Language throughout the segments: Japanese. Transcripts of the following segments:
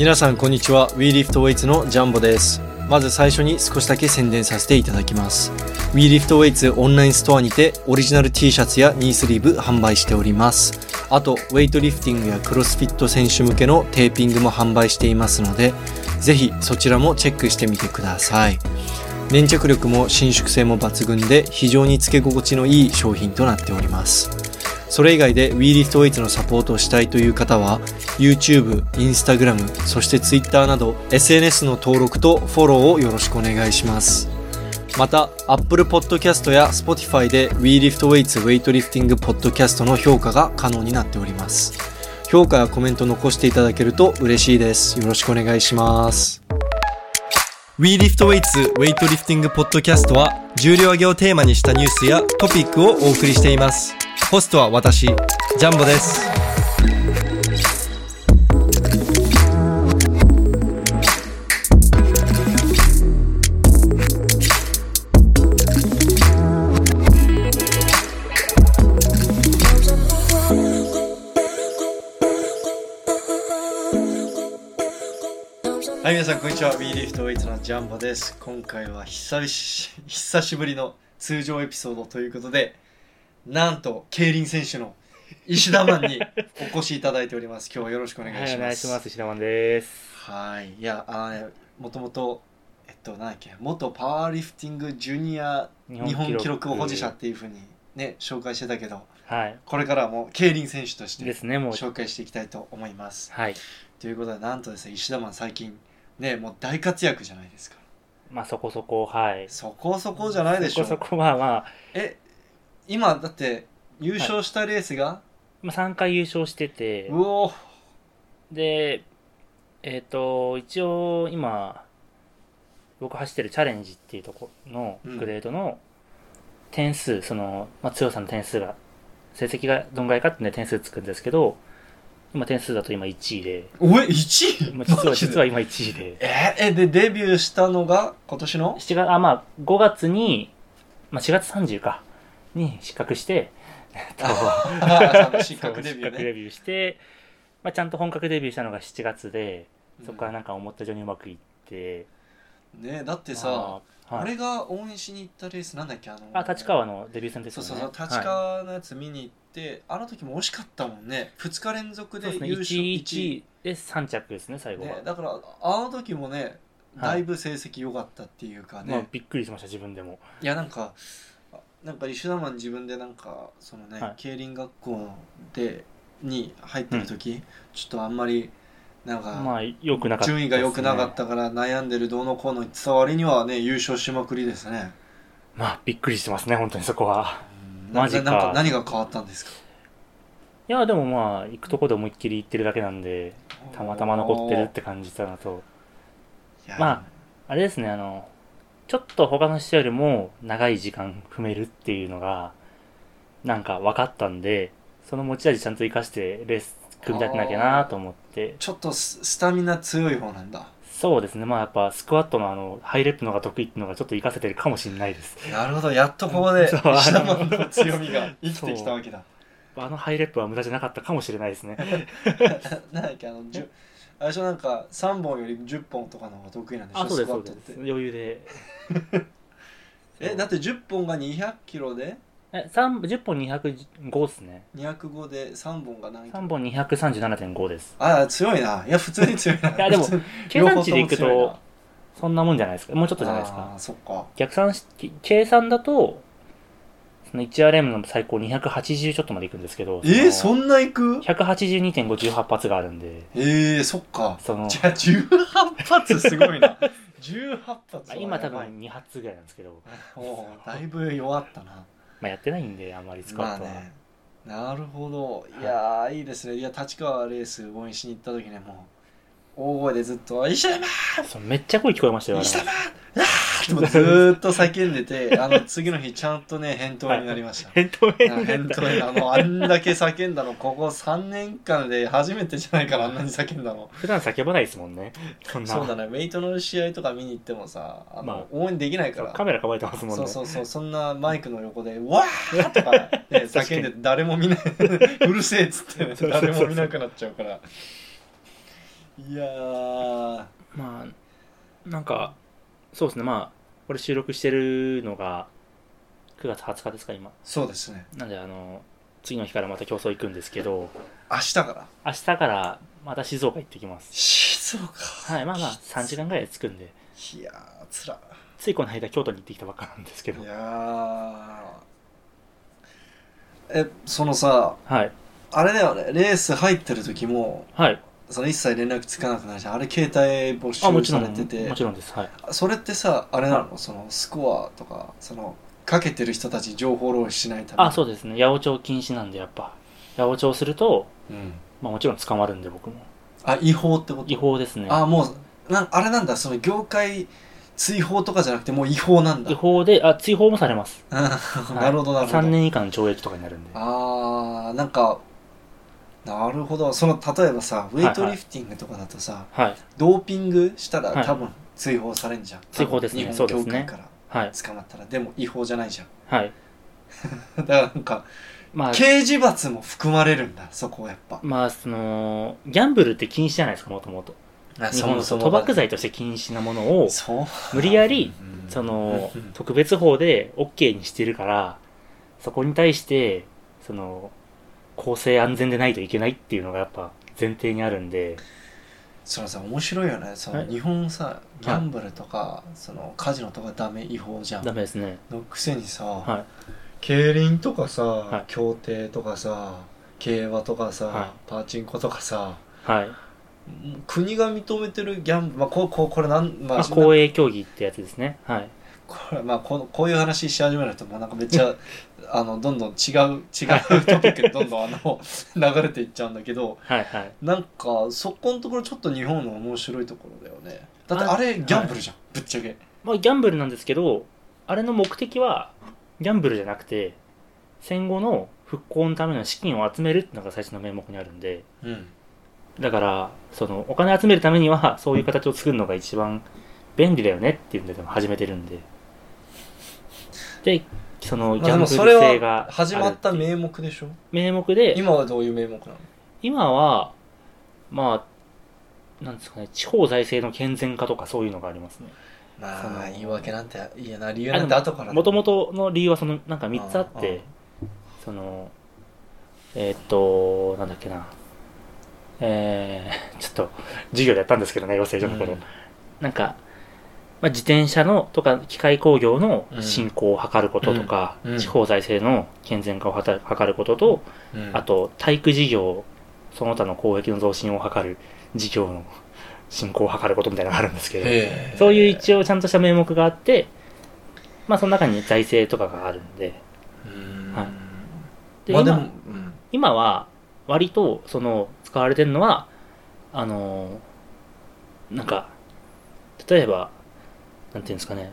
皆さんこんにちは。WeLiftWeights のジャンボです。まず最初に少しだけ宣伝させていただきます。WeLiftWeights オンラインストアにてオリジナル T シャツやニースリーブ販売しております。あとウェイトリフティングやクロスフィット選手向けのテーピングも販売していますのでぜひそちらもチェックしてみてください。粘着力も伸縮性も抜群で非常につけ心地のいい商品となっております。それ以外で WeLiftWeights のサポートをしたいという方は YouTube、Instagram、そして Twitter など SNS の登録とフォローをよろしくお願いします。また Apple Podcast や Spotify で WeLiftWeights ウェイトリフティングポッドキャストの評価が可能になっております。評価やコメント残していただけると嬉しいです。よろしくお願いします。WeLiftWeights ウェイトリフティングポッドキャストは重量挙げをテーマにしたニュースやトピックをお送りしています。ホストは私ジャンボです。はい皆さんこんにちは。WeLift8 のジャンボです。今回は久し久しぶりの通常エピソードということでなんと競輪選手の石田マンにお越しいただいております今日はよろしくお願いします、はい、お願いします。白マンです。はいいやあのねもともとえっとなんだっけ元パワーリフティングジュニア日本記録保持者っていうふうにね紹介してたけどはい。これからはもう競輪選手としてですね、もう。紹介していきたいと思いますはい。ということでなんとですね石田マン最近ねもう大活躍じゃないですかまあ、そこそこ、はい。そこそこじゃないでしょそこそこ、まあまあ、え今だって優勝したレースが、まあ、3回優勝してて。う、おで、えっ、と、一応、今、僕走ってるチャレンジっていうところうん。のグレードの点数、その、まあ、強さの点数が、成績がどんぐらいかってね、点数つくんですけど、今点数だと今1位で、おえ1位？まあ、実は、実は今1位で。ええでデビューしたのが今年の？7月、あ、まあ、5月に、まあ、4月30か、に失格して、失格デビューデビューして、まあ、ちゃんと本格デビューしたのが7月で、そこからねなんか思った以上にうまくいって、ねだってさ、まあはい、俺が応援しに行ったレースなんだっけあのあ、立川のデビュー戦ですそうよね。そうそう立川のやつ見に行って、あの時も惜しかったもんね。2日連続はい、そうでね、優勝1位。で3着ですね、最後は。ね、だからあの時もねはい。だいぶ成績良かったっていうかね、まあ、びっくりしました、自分でも。いやなんかあなんか石田マン自分でなんかそのね、はい。競輪学校でに入ってる時、ちょっとあんまりなんか、まあ、良くなかった、順位が良くなかっ。たから悩んでるどうのこうの言ってた割にはね優勝しまくりですね、まあ、びっくりしてますね、本当にそこは。うん。なマジか。ななんか何が変わったんですか？いや、でもまあ、行くとこで思いっきり行ってるだけなんで、たまたま残ってるって感じたのと、いやまあれですね、あの、ちょっと他の人よりも長い時間踏めるっていうのが、なんか分かったんで、その持ち味ちゃんと活かしてレース組み立てなきゃなと思って、ちょっとススタミナ強い方なんだ。そうですね、まあやっぱスクワットのあの、ハイレップのが得意っていうのがちょっと活かせてるかもしれないです。なるほど。やっとここでそう。石田マンの強みが 生きてきたわけだ。あのハイレップは無駄じゃなかったかもしれないですね。なんだっけあのあれでしょなんか3本より10本とかの方が得意なんでしょ？あ、そうです、そうです。余裕で。えだって10本が200キロで？え、三10本205ですね。205で3本が何キロ？3本237.5です。ああ強いないや普通に強いないやでも計算値でいくとそんなもんじゃないですか。もうちょっとじゃないですか。あーそっか逆算し、計算だと、その 1RM の最高280ちょっとまでいくんですけど、えー、そのんないく？182.518発があるんで、えー、そっか。その、じゃあ18発すごいな。18発は今多分やばい2発ぐらいなんですけど、おうだいぶ弱ったな。まあやってないんで、あんまりスクワットは。まあね。なるほど。いやーいいですね。いや立川レース応援しに行った時ねもう大声でずっと「石田マそうめっちゃ声聞こえましたよ。石田マンあー!」ってずーっと叫んでてあの次の日ちゃんとね返答になりました。扁桃あ炎返答。にあのあんだけ叫んだのここ3年間で初めてじゃないからあんなに叫んだの。普段叫ばないですもんね。そんな。そうだね。ウェイトの試合とか見に行ってもさあの、まあ応援できないから。カメラ構えてますもんね。そうそうそう。そんなマイクの横で「わー!」とか、ね、叫んで誰も見ない。うるせえっつって、ね、誰も見なくなっちゃうからいやー。まあなんかそうですね。まあこれ収録してるのが9月20日ですか今。そうですね。なんであの次の日からまた競争行くんですけど。明日から？明日からまた静岡行ってきます。静岡。はいまあまあ3時間ぐらいで着くんで。いやーつらついこの間京都に行ってきたばっかなんですけど。いやー。えそのさはい。あれだよね。レース入ってる時もはいその一切連絡つかなくなるじゃんあれ携帯没収あもちろん。されてて。もちろんです。はい。それってさあれなの、はそのスコアとかそのかけてる人たちに情報漏洩しないために。あそうですね。八百長禁止なんでやっぱ。八百長するとうん、まあもちろん捕まるんで僕も。あ違法ってこと？違法ですね。あもうなんあれなんだ。その業界追放とかじゃなくてもう違法なんだ。違法であ追放もされます。なるほどなるほど。3年以下の懲役とかになるんで。あーなんかなるほど。その例えばさウェイトリフティングとかだとさ、はい。ドーピングしたらはい。多分追放されんじゃん、追放ですね。日本そうですね。協会からはい。捕まったら。でも違法じゃないじゃん。はい。だからなんかまあ刑事罰も含まれるんだそこやっぱ。まあそのギャンブルって禁止じゃないですかもともと。日本の賭博罪として禁止なものを無理やりうん。そのうん。特別法で OK にしてるからそこに対してその公正安全でないといけないっていうのがやっぱ前提にあるんで。そのさ面白いよね。そのはい。日本さギャンブルとか、そのカジノとかダメ違法じゃん。ダメですね。のくせにさ、はい。競輪とかさ、はい。競艇とかさ競馬とかさ、はい。パーチンコとかさはい、国が認めてるギャンブル、まあ、こここれなん、ままあ、公営競技ってやつですね。はいこれまあこのこういう話し始めるともうなんかめっちゃ あのどんどん違う違うトピックにどんどんあの 流れていっちゃうんだけどはいはい。なんかそこのところちょっと日本の面白いところだよね。だってああれギャンブルじゃん、ぶっちゃけ。まあギャンブルなんですけどあれの目的はギャンブルじゃなくて戦後の復興のための資金を集めるっていうのが最初の名目にあるんで。うん。だからそのお金集めるためにはそういう形を作るのが一番便利だよねっていうんででも始めてるんででそのギャンブルもそれ性がは始まった名目でしょ？名目で今はどういう名目なの？今はまあなんですかね地方財政の健全化とかそういうのがありますね。まあ言い訳なんていいやな理由なんて後からもともとの理由はそのなんか3つあってそのえーっとなんだっけな。えー、ちょっと授業でやったんですけどね養成所の頃、うん。なんか、まあ、自転車のとか機械工業のうん。振興を図ることとか、うん。うん。地方財政の健全化を図ることと、うん。あと体育事業その他の公益の増進を図る事業の振興を図ることみたいなのがあるんですけどそういう一応ちゃんとした名目があってまあその中に財政とかがあるんでうん。はい。で今まあでも、うん今は割とその使われてるのはあのーなんか例えばなんていうんですかね。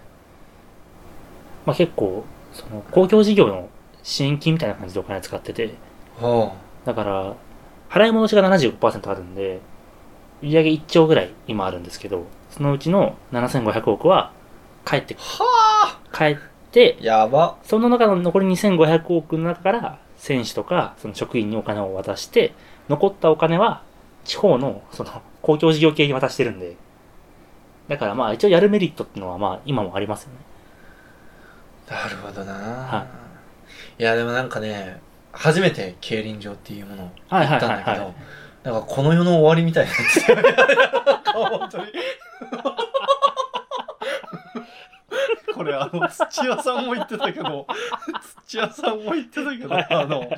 まあ結構その公共事業の支援金みたいな感じでお金使ってて。はだから払い戻しが75%あるんで売上1兆ぐらい今あるんですけどそのうちの7500億は返ってあ。は返ってあやば。その中の残り2500億の中から選手とかその職員にお金を渡して残ったお金は地方のその公共事業系に渡してるんでだからまあ一応やるメリットっていうのはまあ今もありますよね。なるほどな、、はい。やでもなんかね初めて競輪場っていうものを行ったんだけど、なんかこの世の終わりみたいなやつ。なんか本当に。これあの土屋さんも言ってたけど土屋さんも言ってたけどあの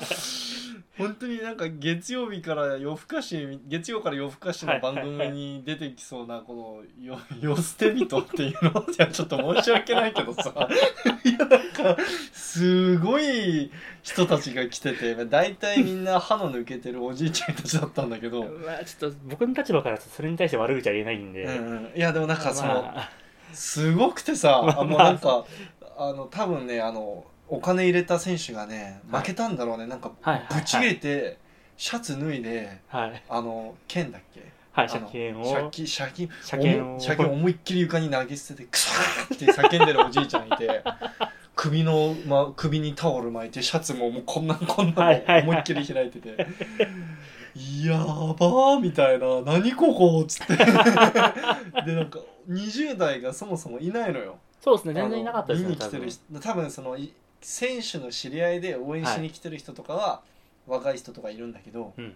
本当になんか月曜日から夜更かし月曜から夜更かしの番組に出てきそうなこのよ「よ捨て人」っていうのいやちょっと申し訳ないけどさ。いやなんかすごい人たちが来てて大体みんな歯の抜けてるおじいちゃんたちだったんだけど、まあちょっと僕の立場からそれに対して悪口は言えないんで、うんうん、いやでもなんかその、まあ。すごくてさ、まああもうなんかあの多分ねあのお金入れた選手がねはい。負けたんだろうね、なんかはいはいはい。ぶち切れて、シャツ脱いではい。あの剣だっけ？はいあの車検を。借金借金車検を。思い車検思いっきり床に投げ捨ててクソーって叫んでるおじいちゃんいて首の、ま、首にタオル巻いてシャツももうこんなこんな思いっきり開いてて。やばーみたいな。何ここっつって。でなんか20代がそもそもいないのよ。そうですね。全然いなかったですね見に来てる人多分そのい選手の知り合いで応援しに来てる人とかは、若い人とかいるんだけどうん。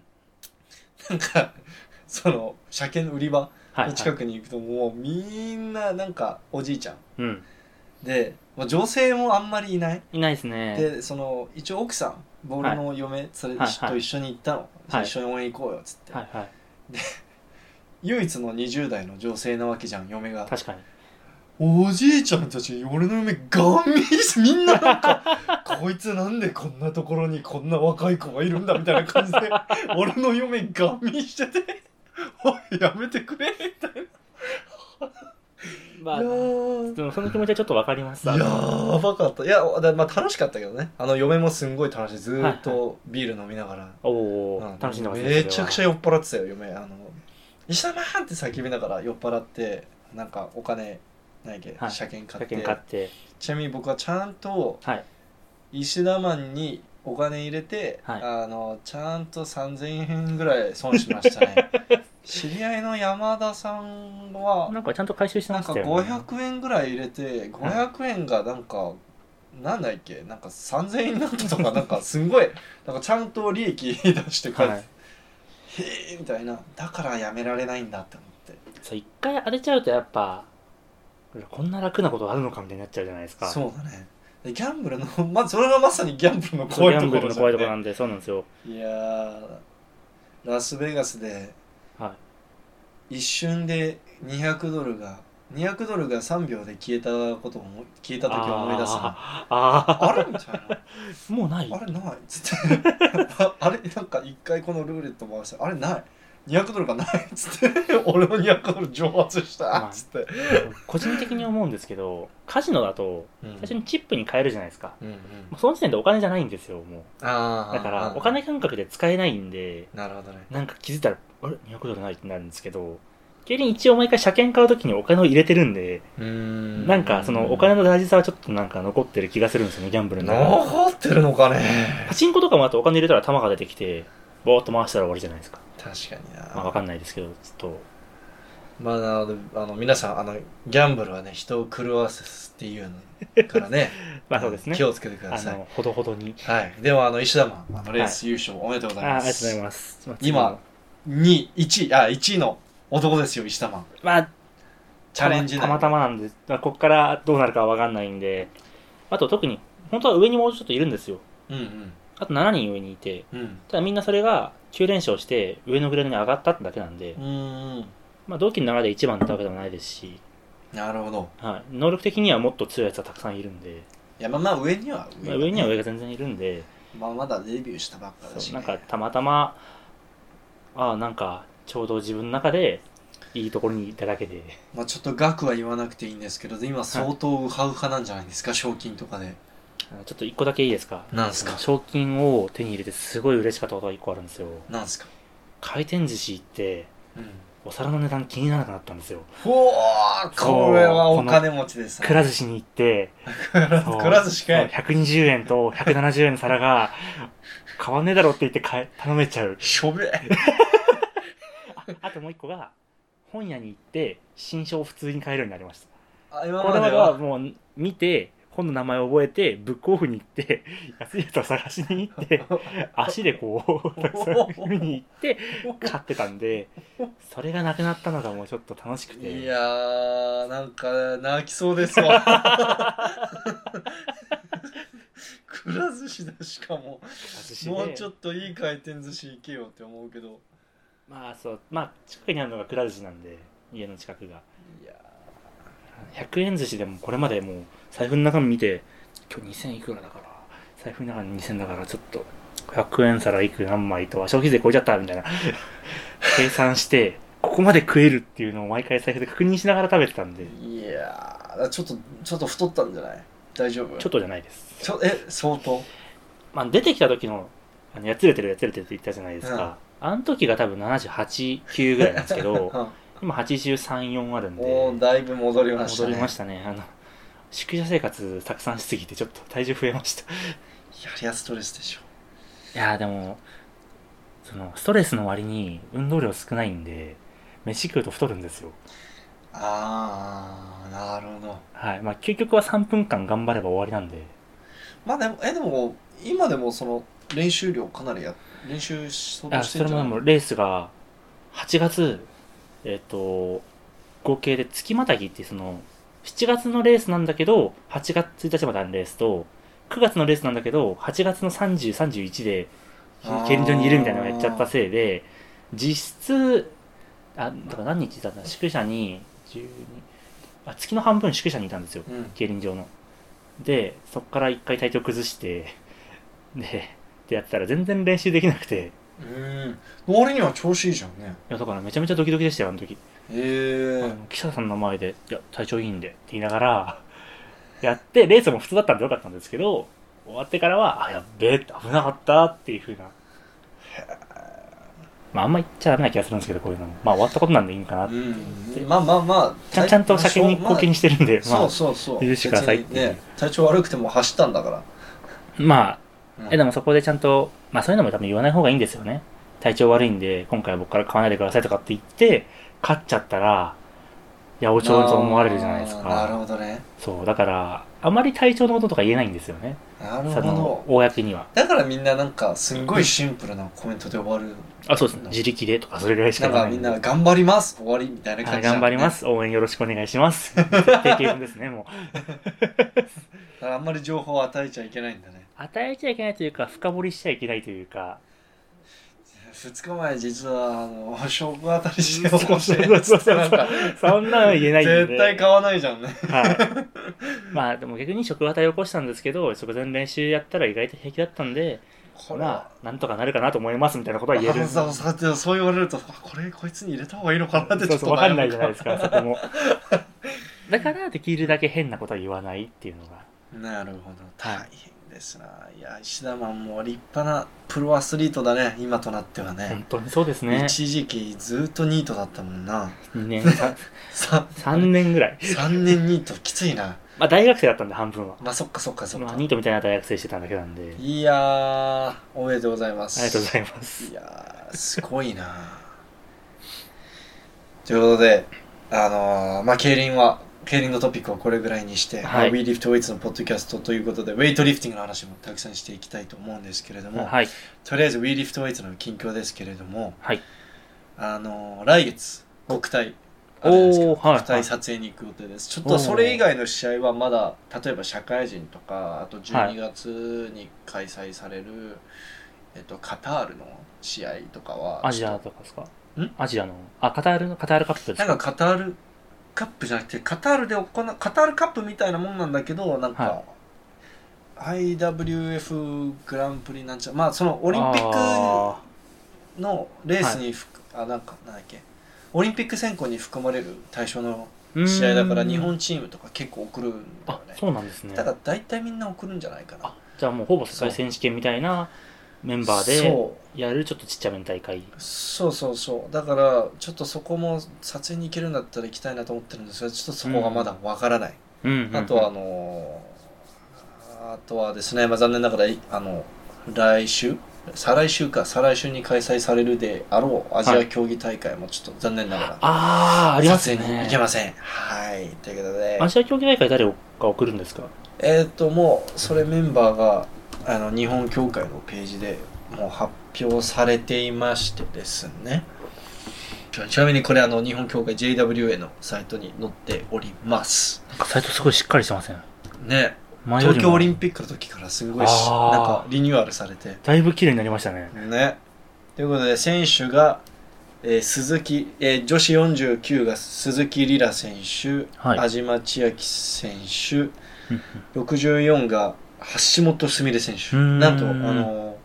なんか その車検の売り場はい、の近くに行くともうみんななんかおじいちゃん。うん。で、まあ、女性もあんまりいない。いないですね。でその一応奥さん僕の嫁、それはいはい。と一緒に行ったの、はい。一緒に応援行こうよっつって、はいはい。唯一の20代の女性なわけじゃん嫁が。確かにおじいちゃんたち俺の嫁ガン見してみんななんかこいつなんでこんなところにこんな若い子がいるんだみたいな感じで 俺の嫁ガン見してて「おいやめてくれ」みたいな。まあその気持ちはちょっとわかります。やーばかった。いやだまあ楽しかったけどね。あの嫁もすんごい楽しいずーっとビール飲みながら、おおうん。楽しんでますねめちゃくちゃゃ酔っ払ってたよ嫁。あの「石田マン!」って叫びながら酔っ払ってなんかお金ないけ、はい。車検買車って。検買って。ちなみに僕はちゃんとはい。石田マンにお金入れて、はい。あのちゃんと3000円ぐらい損しましたね。知り合いの山田さんはなんかちゃんと回収してなんかましたよ、ね、500円ぐらい入れて500円がなんか、なんだっけ？なんか3000円になったとか なんかすんごいなんかちゃんと利益出して帰って、はい。へえみたいな。だからやめられないんだって思って。そう一回荒れちゃうとやっぱこんな楽なことあるのかみたいになっちゃうじゃないですか。そうだね。でギャンブルの まそれがまさにギャンブルの怖いとこギャンブルの怖いところなんでそうなんですよ。いやーラスベガスでは一瞬で200ドルが200ドルが3秒で消えたことを思い消えた時を思い出すの。あああれみたいなーもうない。あれない？っつって。ああれなんか一回このルーレット回してあれない？200ドルがないっつって。俺の200ドル蒸発したっつって、個人的に思うんですけどカジノだと最初にチップに変えるじゃないですか、うんうん。その時点でお金じゃないんですよもう。だからお金感覚で使えないんでなるほどね。なんか気づいたらあれ？200ドルないってなるんですけど逆に一応毎回車検買う時にお金を入れてるんでうん。なんかそのお金の大事さはちょっとなんか残ってる気がするんですよねギャンブルの残ってるのかね。パチンコとかもあとお金入れたら玉が出てきてボーっと回したら終わりじゃないですか。確かにな、まあわかんないですけどちょっと。まあ、なのであの皆さんあのギャンブルはね人を狂わすっていうのからね。まあそうですね。気をつけてください。あのほどほどに。はい。ではあの石田マンあのレース優勝おめでとうございます、あありがとうございます。まあ今2 1位あ1位の男ですよ石田マン。まあチャレンジたまたまなんで、まあ、ここからどうなるかはわかんないんで。あと特に本当は上にもうちょっといるんですよ。うんうんあと7人上にいてうん。ただみんなそれが9連勝して上のグレードに上がったってだけなんで、うんまあ、同期の中で1番ってわけでもないですし、なるほど。はい、能力的にはもっと強いやつはたくさんいるんで、いやまあまあ上には上,、まあ、上には上が全然いるんで。まあまだデビューしたばっかだし、ね、なんかたまたまああなんかちょうど自分の中でいいところにいただけで。まあちょっと額は言わなくていいんですけど今相当ウハウハなんじゃないですか、賞金とかでちょっと1個だけいいですか？なんすか？賞金を手に入れてすごい嬉しかったことが1個あるんですよ。なんすか？回転寿司行ってうん。お皿の値段気にならなくなったんですよ。ほーこれはお金持ちですね。くら寿司に行って くら寿司かい。そう120円と170円の皿が変わんねえだろって言って頼めちゃう。しょべ あともう一個が本屋に行って新書を普通に買えるようになりました。あ今これまでまでははもう見て本の名前を覚えてブックオフに行って 安いやつを探しに行って 足でこうたくさん見に行って買ってたんでそれがなくなったのがもうちょっと楽しくて。いやーなんか泣きそうですわ。くら寿司だしかももうちょっといい回転寿司行けよって思うけど。まあそうまあ近くにあるのがくら寿司なんで家の近くが。いや100円寿司でもこれまでもう財布の中身見て今日2000いくらだから財布の中に2000だからちょっと100円皿いく何枚と消費税超えちゃったみたいな。計算してここまで食えるっていうのを毎回財布で確認しながら食べてたんで。ーいやーちょっとちょっと太ったんじゃない？大丈夫？ちょっとじゃないです。ちょえ相当？まあ出てきた時のあのやつれてるやつれてるって言ったじゃないですか、あの時が多分789ぐらいなんですけど 今834あるんで。もうだいぶ戻りましたね。戻りましたね。あの宿舎生活たくさんしすぎてちょっと体重増えましたいやりゃストレスでしょいやーでもその、ストレスの割に運動量少ないんで、飯食うと太るんですよ。ああなるほどはい。まあ、究極は3分間頑張れば終わりなんで。まあでもえでも今でもその練習量かなりや練習しそうとあ、してんじゃない？それもでもレースが、8月、えっ、と、合計で月またぎってその、7月のレースなんだけど、8月1日まであるレースと、9月のレースなんだけど、8月の30、31で、競輪場にいるみたいなのをやっちゃったせいで、実質、あ、だから何日いた？んだ宿舎に、12、あ、月の半分宿舎にいたんですよ。うん競輪場の。で、そっから一回体調崩して、で、ってやってたら全然練習できなくて、うん割には調子いいじゃんねいや、だからめちゃめちゃドキドキでしたよ、あの時。へえあの記者さんの前で、いや、体調いいんでって言いながら、やって、レースも普通だったんでよかったんですけど、終わってからは、あ、やっべえ、危なかったっていう風な。まあ、あんま言っちゃダメな気がするんですけど、こういうのも。まあ、終わったことなんでいいんかな。うんまあまあまあちゃんちゃんと先に貢献してるんで、まそうあ、そうそう許してくださいってね体調悪くても走ったんだからまあ、うんえ、でもそこでちゃんと、まあそういうのも多分言わない方がいいんですよね。体調悪いんで、今回は僕から買わないでくださいとかって言って、勝っちゃったら、八百長と思われるじゃないですあーなるか。ほどねそう、だから、あまり体調のこととか言えないんですよね。なるほど、公には。だからみんななんかすんごいシンプルなコメントで終わるあ、そうですね。自力でとかそれぐらいしかなんかみんな頑張ります終わりみたいなはい、感じじゃん頑張ります。応援よろしくお願いします。定型文ですね、もう。だからあんまり情報を与えちゃいけないんだね与えちゃいけないというか、深掘りしちゃいけないというか。2日前実はあの食当たりしてほしいそうそうそうそうなんかそんなの言えないんで。絶対買わないじゃんねはい。まあでも逆に食当たり起こしたんですけど、直前練習やったら意外と平気だったんで、これまあ、なんとかなるかなと思いますみたいなことは言える。あ そうそうそう言われるとあこれこいつに入れた方がいいのかなってちょっとそうそう、わかんないじゃないですかか、そこも。だから、できるだけ変なことは言わないっていうのが。なるほど大変ですないや石田マンも立派なプロアスリートだね今となってはね本当にそうですね。一時期ずっとニートだったもんな2年、ささ3年ぐらい。3年ニートきついなまあ大学生だったんで、半分は。まあそっかそっかそっかまあ、ニートみたいな大学生してただけなんで。いやーおめでとうございますありがとうございます。いやーすごいなということであのーまあ競輪は競輪のトピックはこれぐらいにして、はい。まあ WeLiftWeights のポッドキャストということでウェイトリフティングの話もたくさんしていきたいと思うんですけれども、はい。とりあえず WeLiftWeights の近況ですけれどもはい。あのー来月国体国体撮影に行く予定です、ちょっとそれ以外の試合はまだ例えば社会人とかあと12月に開催される、えっと、カタールの試合とかはアジアとかですか？ん？アジアの、あ、カタールの、カタールカップですか？となんかカタールカップじゃなくてカタールで行うカタールカップみたいなもんなんだけどなんか、は IWF グランプリなんちゃまあそのオリンピックあのレースにふく、あなんかなんだっけ。オリンピック選考に含まれる対象のー試合だから日本チームとか結構送るんだよあね、そうなんですね。だから大体みんな送るんじゃないかな。あ、じゃあもうほぼ世界選手権みたいなメンバーでやるちょっとちっちゃめの大会。そうそうそう。だからちょっとそこも撮影に行けるんだったら行きたいなと思ってるんですがちょっとそこがまだわからない、うん。うんうん。あとはあのーあとはですね、まあ、残念ながらあの来週？再来週か。再来週に開催されるであろうアジア競技大会もちょっと残念ながら、ああ、あります撮影にね行けません。はい。ということで。アジア競技大会誰が送るんですか？えっ、ともうそれメンバーがあの日本協会のページでもう発表されていましてですね。ちちなみにこれあの日本協会 JWA のサイトに載っております。なんかサイトすごいしっかりしてません？ね。東京オリンピックの時からすごいなんかリニューアルされて。だいぶ綺麗になりましたね。ね。ということで選手が、えー鈴木、えー女子49が鈴木里良選手、はい。安島千秋選手うん64が橋本すみれ選手。なんとあの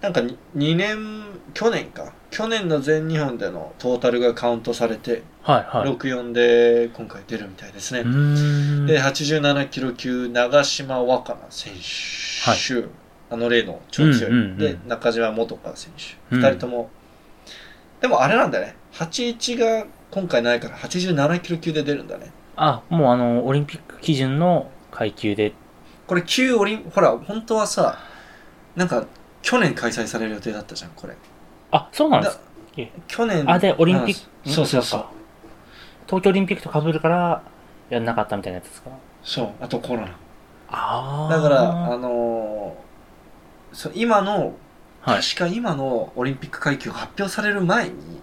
なんか 2, 年去年か。去年の全日本でのトータルがカウントされて、はいはい。64で今回出るみたいですね、で87キロ級長島若菜選手、あの例の超強い、うんうんうん。で中島元香選手。うん。2人とも、でもあれなんだね。81が今回ないから87キロ級で出るんだね。あ、もうあの、オリンピック基準の階級で。これ旧オリンほら本当はさなんか去年開催される予定だったじゃんこれ。あ、そうなんです。去年あ、で、オリンピック、うん。そうそうそう。か東京オリンピックと被るから、やんなかったみたいなやつですか？そうあとコロナ。あだからあのーそう今のはい。確か今のオリンピック階級が発表される前に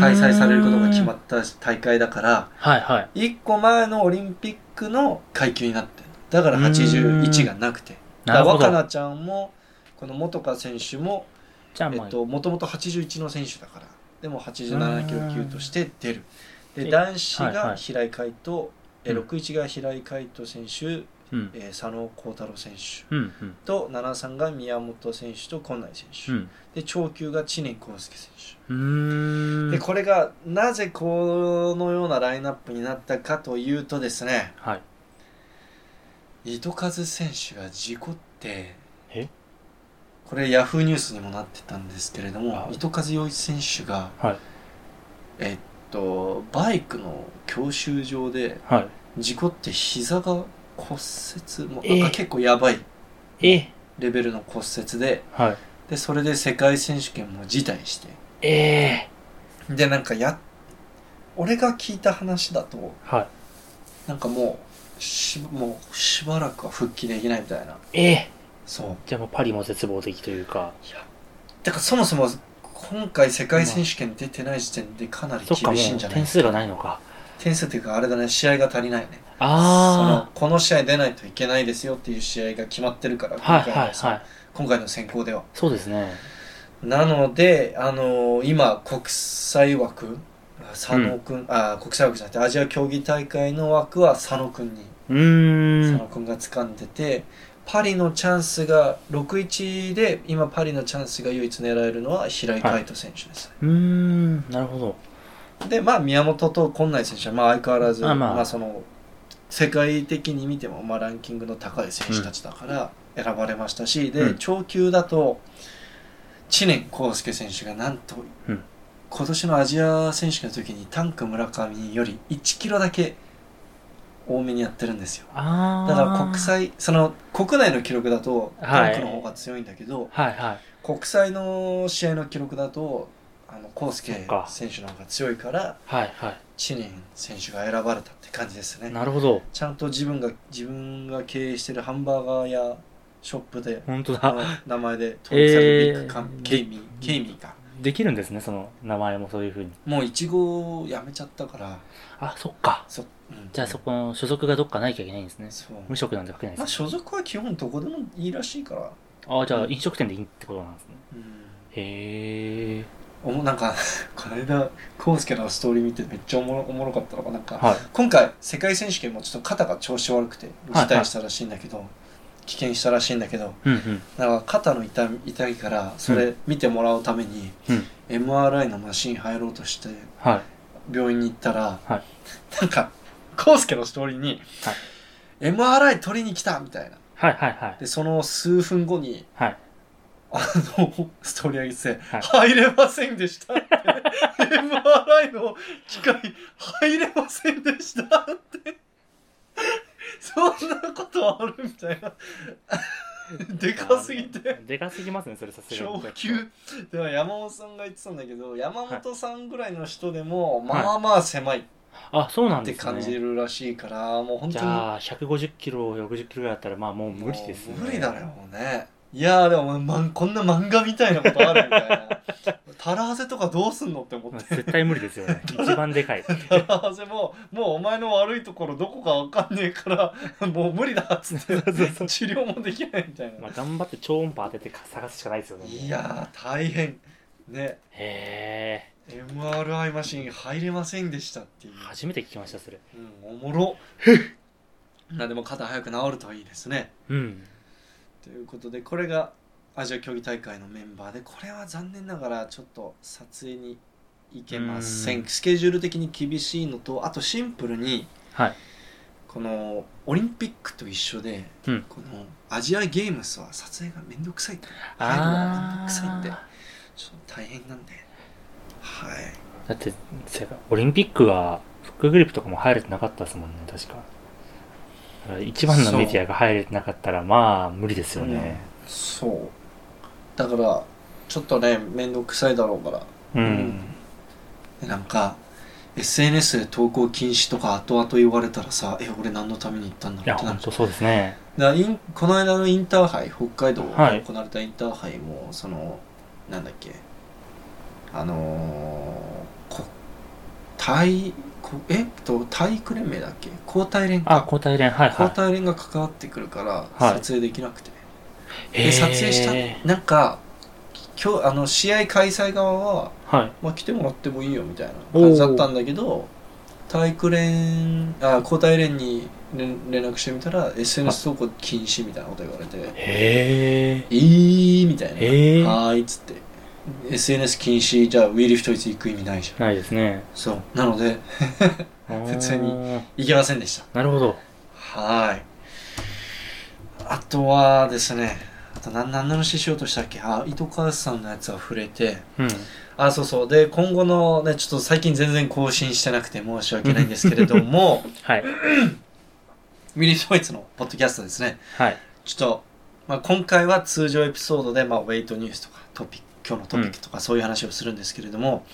開催されることが決まっった大会だからはいはい。1個前のオリンピックの階級になってるだから81がなくて。だ若菜ちゃんもこの元香選手ももともと81の選手だから。でも87キロ級として出る。でで男子がはいはい。平井海斗、えうん。61が平井海斗選手、うん。えー佐野幸太郎選手。うん、うん。と73が宮本選手と近内選手、うん。で長級が知念康介選手。でこれがなぜこのようなラインナップになったかというとですね。はい。糸数選手が事故ってえ？これヤフーニュースにもなってたんですけれどもあ糸数洋一選手がはい。えっとバイクの教習場ではい。事故って膝が骨折もなんか結構やばいえレベルの骨折ではい。でそれで世界選手権も辞退してええでなんかや俺が聞いた話だとはい。なんかもうしもうしばらくは復帰できないみたいなええそうじゃあもうパリも絶望的というか。いやだからそもそも今回世界選手権出てない時点でかなりそっか、も厳しいんじゃないう点数がないのか。点数っていうかあれだね試合が足りないねそのあこの試合出ないといけないですよっていう試合が決まってるからあ。はいはい今回のさはい。今回の選考ではそうですね。なのであの今国際枠佐野君、あ国際枠じゃなくてアジア競技大会の枠は佐野君に。うーん。佐野君が掴んでてパリのチャンスが61で今パリのチャンスが唯一狙えるのは平井海斗選手です、うーん。なるほど。でまあ宮本と今内選手はまあ相変わらずあまあ。まあその世界的に見てもまあランキングの高い選手たちだから選ばれましたし、でうん。長級だと知念康介選手がなんと、うん今年のアジア選手権の時にタンク村上より1キロだけ多めにやってるんですよ。だから国。際その国内の記録だとはいタンクの方が強いんだけど、はいはい。国際の試合の記録だとあの康介選手の方が強いからはいは知念選手が選ばれたって感じですねい。なるほど。ちゃんと自分が自分が経営してるハンバーガーやショップで本当だ。名前で登録されるビッグカン、えーケイミーケイミーができるんですね、その名前もそういうふうに。もういちごやめちゃったからあ、そっか。そ,、うん、じゃあそこの所属がどっかないきゃいけないんですね。無職なんて書けないでまあす、ね。所属は基本どこでもいいらしいから、あ、じゃあ飲食店でいいってことなんですね。うんへえ。おもなんかこの間康介のストーリー見てめっちゃおもろおもろかったのがなんか、はい。今回世界選手権もちょっと肩が調子悪くて辞退したらしいんだけど、棄権したらしいんだけどうんうん。だから肩の痛み痛いからそれ見てもらうために、うん MRI のマシン入ろうとしてはい。病院に行ったら、はいなんか康介のストーリーに、はい MRI 取りに来たみたいなはいはいはい。でその数分後にはい。あのストーリー上げてて、はい入れませんでしたって MRI の機械入れませんでしたってそんなことあるみたいな。でかすぎて。でかすぎますね、それさすがに。超級では山本さんが言ってたんだけど山本さんぐらいの人でも、まあまあ狭い。っあ、そうなんてですね。感じるらしいから、もう本当に。じゃあ、150キロ、60キロぐらいだったら、まあもう無理ですね。もう無理だよね。いやーでも、まん、こんな漫画みたいなことあるみたいな タラハゼとかどうすんのって思って絶対無理ですよね。一番でかい。タラハゼももうお前の悪いところどこかわかんねえからもう無理だっつって治療もできないみたいな、まあ、頑張って超音波当てて探すしかないですよね。いやー大変ねへ MRI マシン入れませんでしたっていうえ。初めて聞きました、それ。うん、おもろ まあでも肩早く治るといいですねうん。ということでこれがアジア競技大会のメンバーでこれは残念ながらちょっと撮影に行けませうん。んスケジュール的に厳しいのとあとシンプルにはい。このオリンピックと一緒で、うん。このアジアゲームスは撮影がめんどくさいって。入るのがめんどくさいって。あちょっと大変なんで。はい。ーだって、せオリンピックは、フックグリップとかも入れてなかったですもんね、確か。一番のメディアが入れてなかったら、まあ、無理ですよね。そうだからちょっとね面倒くさいだろうから。うん。でなんか SNS で投稿禁止とか後々言われたらさえ俺何のために行ったんだろうってなる。そうですね。だからインこの間のインターハイ北海道ではい。行われたインターハイも、そのなんだっけ。あのー、こ体こえ？っと体育連盟だっけ？交代連あ、か交代連、はいはい。交代連が関わってくるからはい。撮影できなくて、で撮影したなんか今日あの試合開催側は、はい。まあ、来てもらってもいいよみたいな感じだったんだけど体育連あ交代連に連連絡してみたら SNS 投稿禁止みたいなこと言われてへえ。「えー」みたいな「へーはーい」っつって SNS 禁止じゃあウィーリフトイツ行く意味ないじゃんないですね。そうなので 普通にに。行けませんでしたなるほど。はーいあとはですねあと何何の話しようとしたっけ？あ糸川さんのやつは触れて。うん。あそうそう。で今後のねちょっと最近全然更新してなくて申し訳ないんですけれども。はい。ウィリー・ドイツのポッドキャストですね。はい。ちょっと、まあ、今回は通常エピソードで、まあ、ウェイトニュースとかトピック今日のトピックとかそういう話をするんですけれども、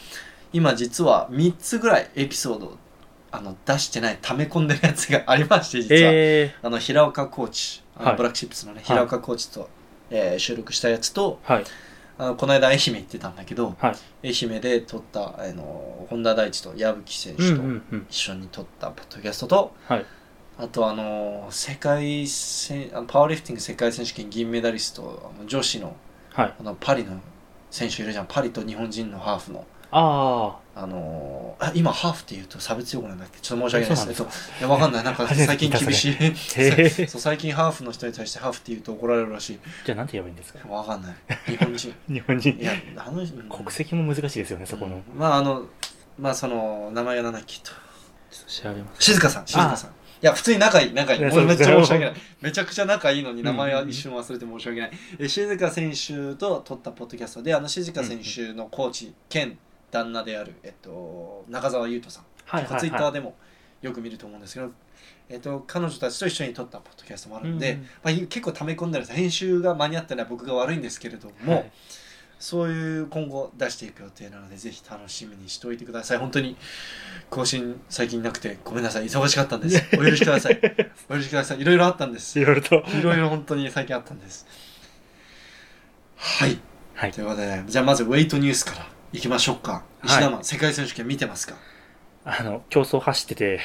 今実は3つぐらいエピソードをあの出してない溜め込んでるやつがありまして実は、えあの平岡コーチ。あのはい。ブラックチップスのねい平岡コーチと、えー収録したやつとー、はい。あのこの間愛媛行ってたんだけど、はい愛媛で撮ったあの本田大地と矢吹選手と。一緒に撮ったポッドキャストと、はい。あとあの世界せあのパワーリフティング世界選手権銀メダリストあの女子のはい。あのパリの選手いるじゃんパリと日本人のハーフのああのあ今ハーフって言うと差別用語なんだっけ？ちょっと申し訳ない。ですそう。えっといやわかんない。なんか最近厳しい。そう。最近ハーフの人に対してハーフって言うと怒られるらしい。あ。じゃあなんて言えばいいんですか？わかんない。日本人。日本人。い。やあのうん。国籍も難しいですよね、そこの。うん。まああのまあその名前がなんだっけと。ちょっと調べます。静香さん。静香さん。いや普通に仲いい。仲いい。俺めっちゃ申し訳ない。めちゃくちゃ仲いいのに名前は一瞬忘れて申し訳ない、え静香選手と撮ったポッドキャストであの静香選手のコーチ兼旦那である、えっと、中澤優斗さん。はいはいツイッターはでもよく見ると思うんですけど、えっと、彼女たちと一緒に撮ったポッドキャストもあるんで、うんまあ、結構溜め込ん。でるんです編集が間に合ってない僕が悪いんですけれどい。も、はい。そういう今後出していく予定なのでぜひ楽しみにしておいてください。本当に更新最近なくてごめんなさい。忙しかったんです。お許しください。お許しください。いろいろあったんです。いろいろと。いろいろ本当に最近あったんです。はい。はい。と。いうことでじゃあまずウェイトニュースからいきましょうか。い。石田マン、世界選手権見てますか？あの、競争走ってて、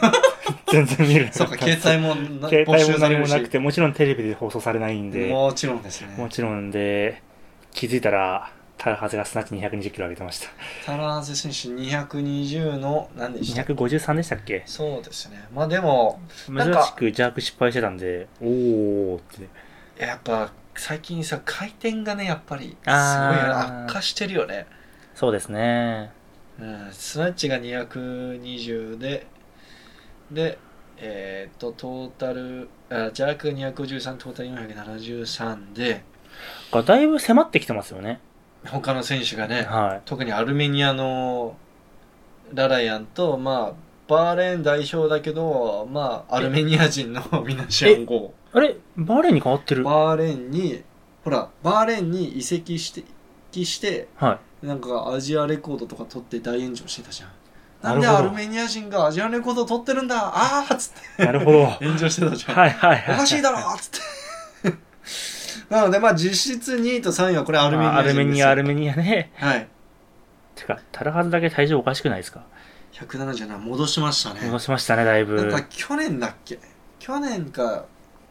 全然見る。そうか携帯もな携帯も何もなくて、もちろんテレビで放送されないんで、もちろんですね。もちろんで、気づいたら、タラハゼがスナッチ220キロ上げてました。タラーゼ選手220の何でした？253でしたっけ？そうですね。まあでも珍しくジャーク失敗してたんで、おーって。やっぱ最近さ回転がねやっぱりすごい悪化してるよね、そうですね。うん、スナッチが220ででえっ、とトータルあジャーク253トータル473でがだいぶ迫ってきてますよね。他の選手がねは特にアルメニアのララヤンとまあバーレーン代表だけどまあアルメニア人のミナシャンゴい。あれバーレーンに変わってる？バーレーンにほらバーレーンに移籍してしてはなんかアジアレコードとか取って大炎上してたじゃん。ななんでアルメニア人がアジアレコード取ってるんだ？あーっつって。い。なるほど。は炎上してたじゃん、いはいはい。おかしいだろっつって。なのでまあ実質2位と3位はこれアルメニアアル人ですよ。メニア、アルメニアね。はい。てか、タラハズだけ体重おかしくないですか？177戻しましたね。戻しましたね、だいぶ。なんか去年だっけ？去年か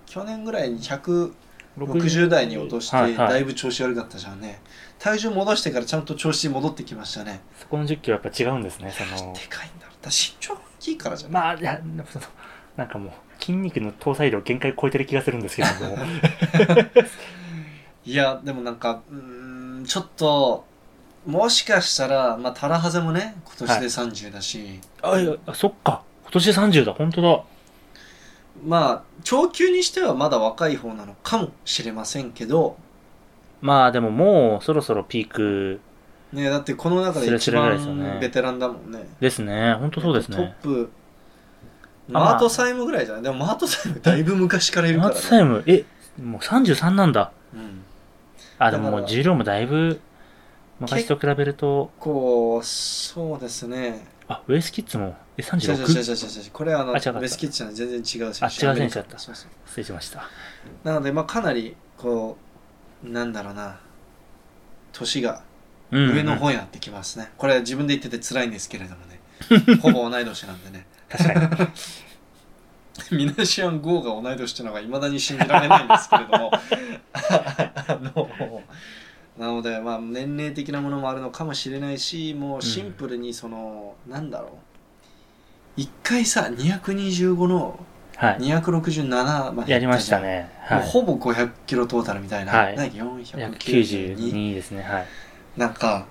去年ぐらいに160代に落としてはいはい。だいぶ調子悪かったじゃんね体重戻してからちゃんと調子戻ってきましたねそこの10キロやっぱ違うんですね、そので。かいんだろうだ身長が大きいからじゃない？まあ、いや、そのなんかもう、筋肉の搭載量限界超えてる気がするんですけども。いやでもなんかうーんちょっともしかしたらまあタラハゼもね今年で30だし、あ、いや、あそっか。今年30だ、本当だ。まあ長級にしてはまだ若い方なのかもしれませんけどまあでももうそろそろピークねだってこの中で一番ベテランだもんねですね。本当そうですトッね。プあマートサイムぐらいじゃない？でもマートサイムだいぶ昔からいるかマら、ね、ーツタイム、え、もう33なんだ。うん、あ、でももう重量もだいぶ、昔と比べると、こう、そうですね。あ、ウェスキッズも、え、違う違う違う 36? 違う違う。これはあの、あ違かったベスキッチじゃない全然違う選手。あ違う選手だった。失礼しました。なので、まあかなり、こう、なんだろうな、年がうんうん上の方になってきますね。これは自分で言ってて辛いんですけれどもね。ほぼ同い年なんでね。確かに。ミナシアン・ゴーが同い年っていうのがいまだに信じられないんですけれども あのなのでまあ年齢的なものもあるのかもしれないしもうシンプルにその、なんだろう一回さ225のはい。267までやりましたね。はい。もうほぼ500キロトータルみたいな、はいなんか492 192ですね。はい。なんか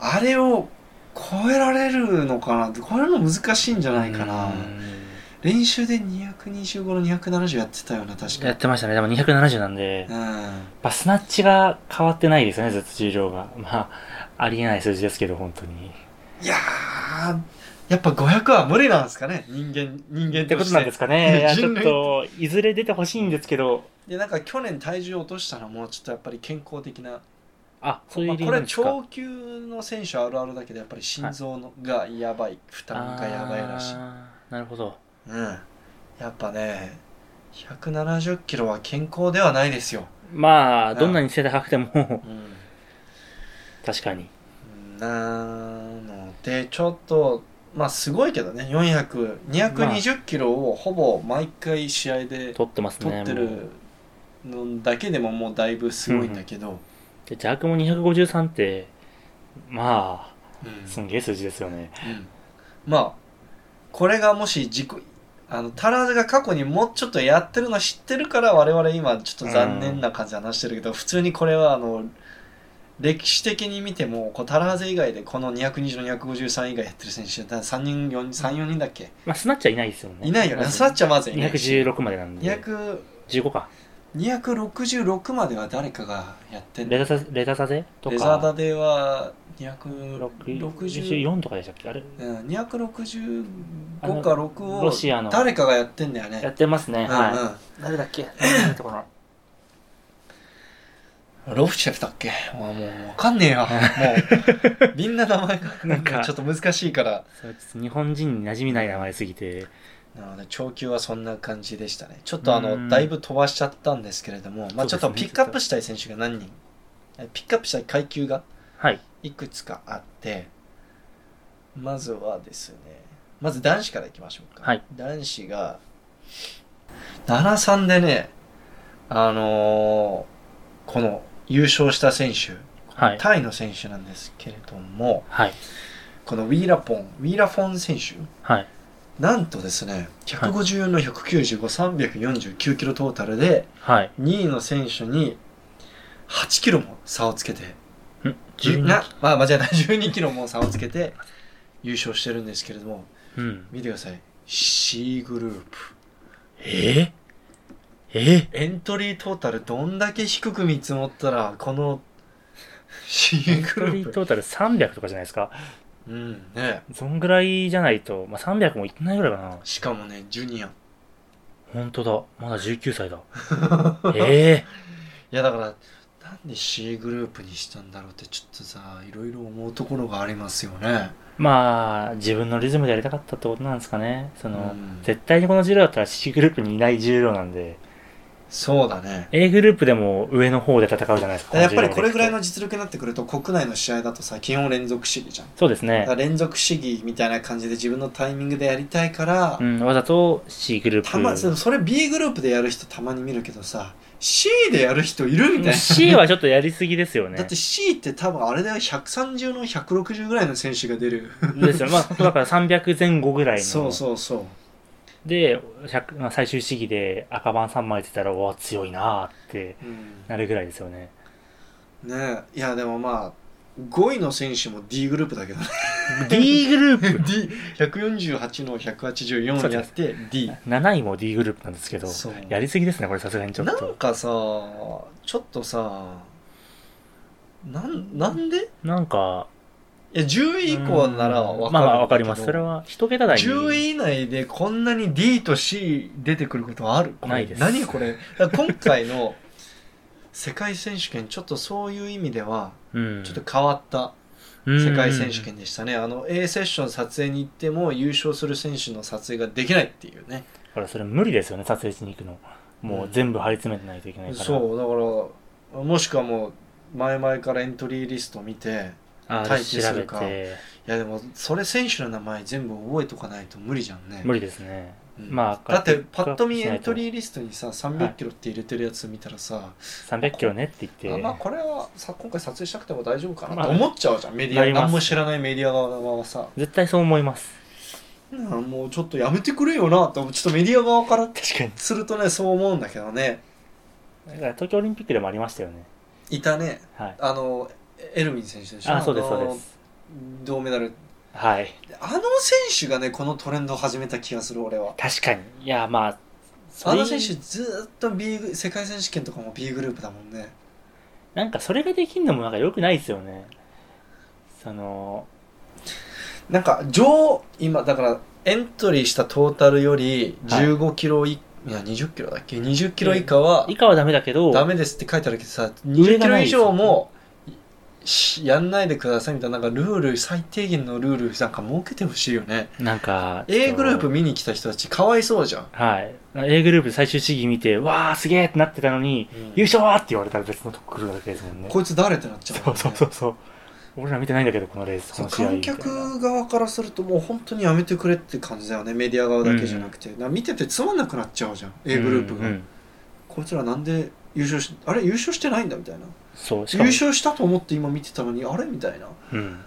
あれを超えられるのかな？ってこれの難しいんじゃないかなうん練習で225の270やってたような確かやってましたね。でも270なんで、うんまあ、スナッチが変わってないですよね、ずっと重量が。まあ、ありえない数字ですけど、本当に。いやーやっぱ500は無理なんですかね？人間人間ってことなんですかね。いや、ちょっと、いずれ出てほしいんですけど、でなんか去年体重落としたのもちょっとやっぱり健康的な。あ、そういうまあこれ理由ですか？長級の選手あるあるだけどやっぱり心臓のがやばい負担がやばいらしい、なるほど。うん。やっぱね170キロは健康ではないですよ、まあ、うんどんなに背高くても、うん。確かに。なのでちょっとまあすごいけどね400220キロをほぼ毎回試合で取ってますね。取ってるのだけでももうだいぶすごいんだけど、で、ジャークも253って、まうんあ、すんげえ数字ですよね。うんまあこれがもし自己あのタラーズが過去にもうちょっとやってるの知ってるから我々今ちょっと残念な感じで話してるけど、普通にこれはあの歴史的に見てもこうタラーズ以外でこの220の253以外やってる選手だ3人4 34人だっけ？まあ、スナッチはいないですよね。いないよね。スナッチはまずいないし216までなんで。200 15か。266までは誰かがやってんの？レタサレタサゼとか。レザーダでは260 64とかでしたっけ？あれ。うん、265あのか6をロシアの。誰かがやってんだよね。やってますね。うんはい。誰だっけ誰だったかなうん、ロフチェフだっけ？もうもう分かんねえよ。もうみんな名前がなんかちょっと難しいから。日本人に馴染みない名前すぎて。なので長球はそんな感じでしたね。ちょっとあうん。のだいぶ飛ばしちゃったんですけれども、まあ、ちょっとピックアップしたい選手が何人？えピックアップしたい階級がはい。いくつかあってまずはですねまず男子からいきましょうか、はい。男子が73でねあのーこの優勝した選手はい。タイの選手なんですけれどもはい。このウィーラポンウィーラフォン選手はい。なんとですね154の155349キロトータルではい。2位の選手に8キロも差をつけてん ?12 な、まあ、間違えた。12キロも差をつけて優勝してるんですけれども、うん。見てください。C グループ。え？え？エントリートータルどんだけ低く見積もったら、この C エントグループ。リートータル300とかじゃないですか？うん、ね。そんぐらいじゃないと、まあ、300もいってないぐらいかな。しかもね、ジュニア。い本当だ。まだ19歳だ。ええ？や、だから、なんで C グループにしたんだろうって、ちょっとさ、いろいろ思うところがありますよね。まあ、自分のリズムでやりたかったってことなんですかね。その、うん絶対にこの重量だったら C グループにいない重量なんで、そうだね。A グループでも上の方で戦うじゃないですか。やっぱりこれぐらいのの実力になってくると、国内の試合だとさ、基本連続試技じゃん。そうですね連続試技みたいな感じで自分のタイミングでやりたいから、うん、わざと C グループ。たまそそれ B グループでやる人たまに見るけどさ C でやる人いるみたいな C はちょっとやりすぎですよね。だって C って多分あれだよ130の160ぐらいの選手が出るですよ。まあ、だから300前後ぐらいの。そうそうそうで、100まあ、最終試技で赤番3枚って言ったら、おー強いなーってうん。なるぐらいですよね。ねえ。いやでもまあ5位の選手も D グループだけどね。D グループ？D148 の184やって D 7位も D グループなんですけどやりすぎですね、これさすがにちょっなんと。かさちょっとさなんなんで？なんか、いや10位以降なら分かるまあまあわかります。それは一桁台に。10位以内でこんなに D と C 出てくることはある？ないです何これ？今回の世界選手権ちょっとそういう意味ではうん。ちょっと変わったうん世界選手権でしたね、あの A セッション撮影に行っても優勝する選手の撮影ができないっていうねだからそれ無理ですよね、撮影しに行くの。もう全部張り詰めてないといけないから。そうだからもしくはもう前々からエントリーリスト見てあー待機するか。いやでもそれ選手の名前全部覚えとかないと無理じゃんね無理ですね。うんまあだってパッと見エントー。リーリストにさ300キロって入れてるやつ見たらさ、300キロねって言って。あまあこれはさ今回撮影しなくても大丈夫かなまあと思っちゃうじゃん、メディア何も知らないメディア側はさ絶対そう思います。うんもうちょっとやめてくれよなってちょっとメディア側から確かに。するとねそう思うんだけどねだから東京オリンピックでもありましたよね。いたねはい。あのエルミン選手でしょ？あ、そうです、そうでのす。銅メダル。はい。あの選手がねこのトレンドを始めた気がする俺は。確かに。いや、まあ、あの選手ずーっと B グ世界選手権とかも B グループだもんね。なんかそれができんのもなんか良くないですよね。その、なんか上今だからエントリーしたトータルより15キロい、い、や20キロだっけ？20キロ以下は以下はダメだけど、ダメですって書いてあるけどさ上20キロ以上もしやんないでくださいみたいななんかルール最低限のルールなんか設けてほしいよね。なんか、A グループ見に来た人たちかわいそうじゃん、とはい。A グループ最終試技見て、わーすげーってなってたのに、優勝はって言われたら別のとこ来るわけですもんね。こいつ誰ってなっちゃうね。そうそうそうそう。俺ら見てないんだけど、このレース、の試合。観客側からするともう本当にやめてくれって感じだよねメディア側だけじゃなくて、な見ててつまんなくなっちゃうじゃん A グループが、うんうん。こいつらなんで優勝しあれ優勝してないんだみたいなそう、しかも、優勝したと思って今見てたのにあれみたいなうん。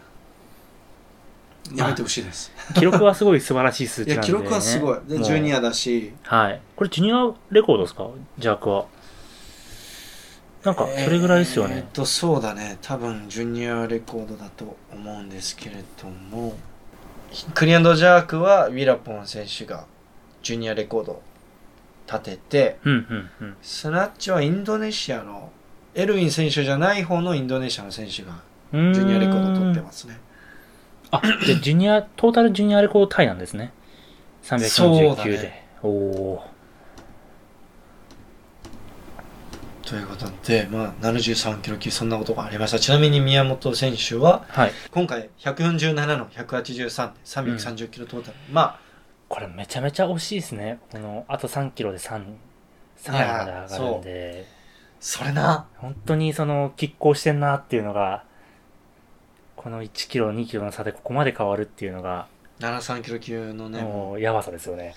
やめてほしいです、記録はすごい素晴らしい数い値なんで、ね。や記録はすごいでもうジュニアだしはい。これジュニアレコードですか？ジャークは。なんか、それぐらいですよねえーっ。とそうだね多分ジュニアレコードだと思うんですけれどもクリアンドジャークはウィラポン選手がジュニアレコードを立ててうん、うん、うん。スナッチはインドネシアのエルウィン選手じゃない方のインドネシアの選手がジュニアレコードを取ってますねあ、で、ジュニア、トータルジュニアレコードタイなんですね。そうだ349で。ねおおということで、まあ、73キロ級そんなことがありましたちなみに宮本選手はー。はい。今回147の183で330キロトータル、まこれめちゃめちゃ惜しいですね。この、あと3キロで3、3位まで上がるんで、あそれな本当にその、拮抗してんなっていうのが、この1キロ、2キロの差でここまで変わるっていうのが、73キロ級のねももう、やばさですよね。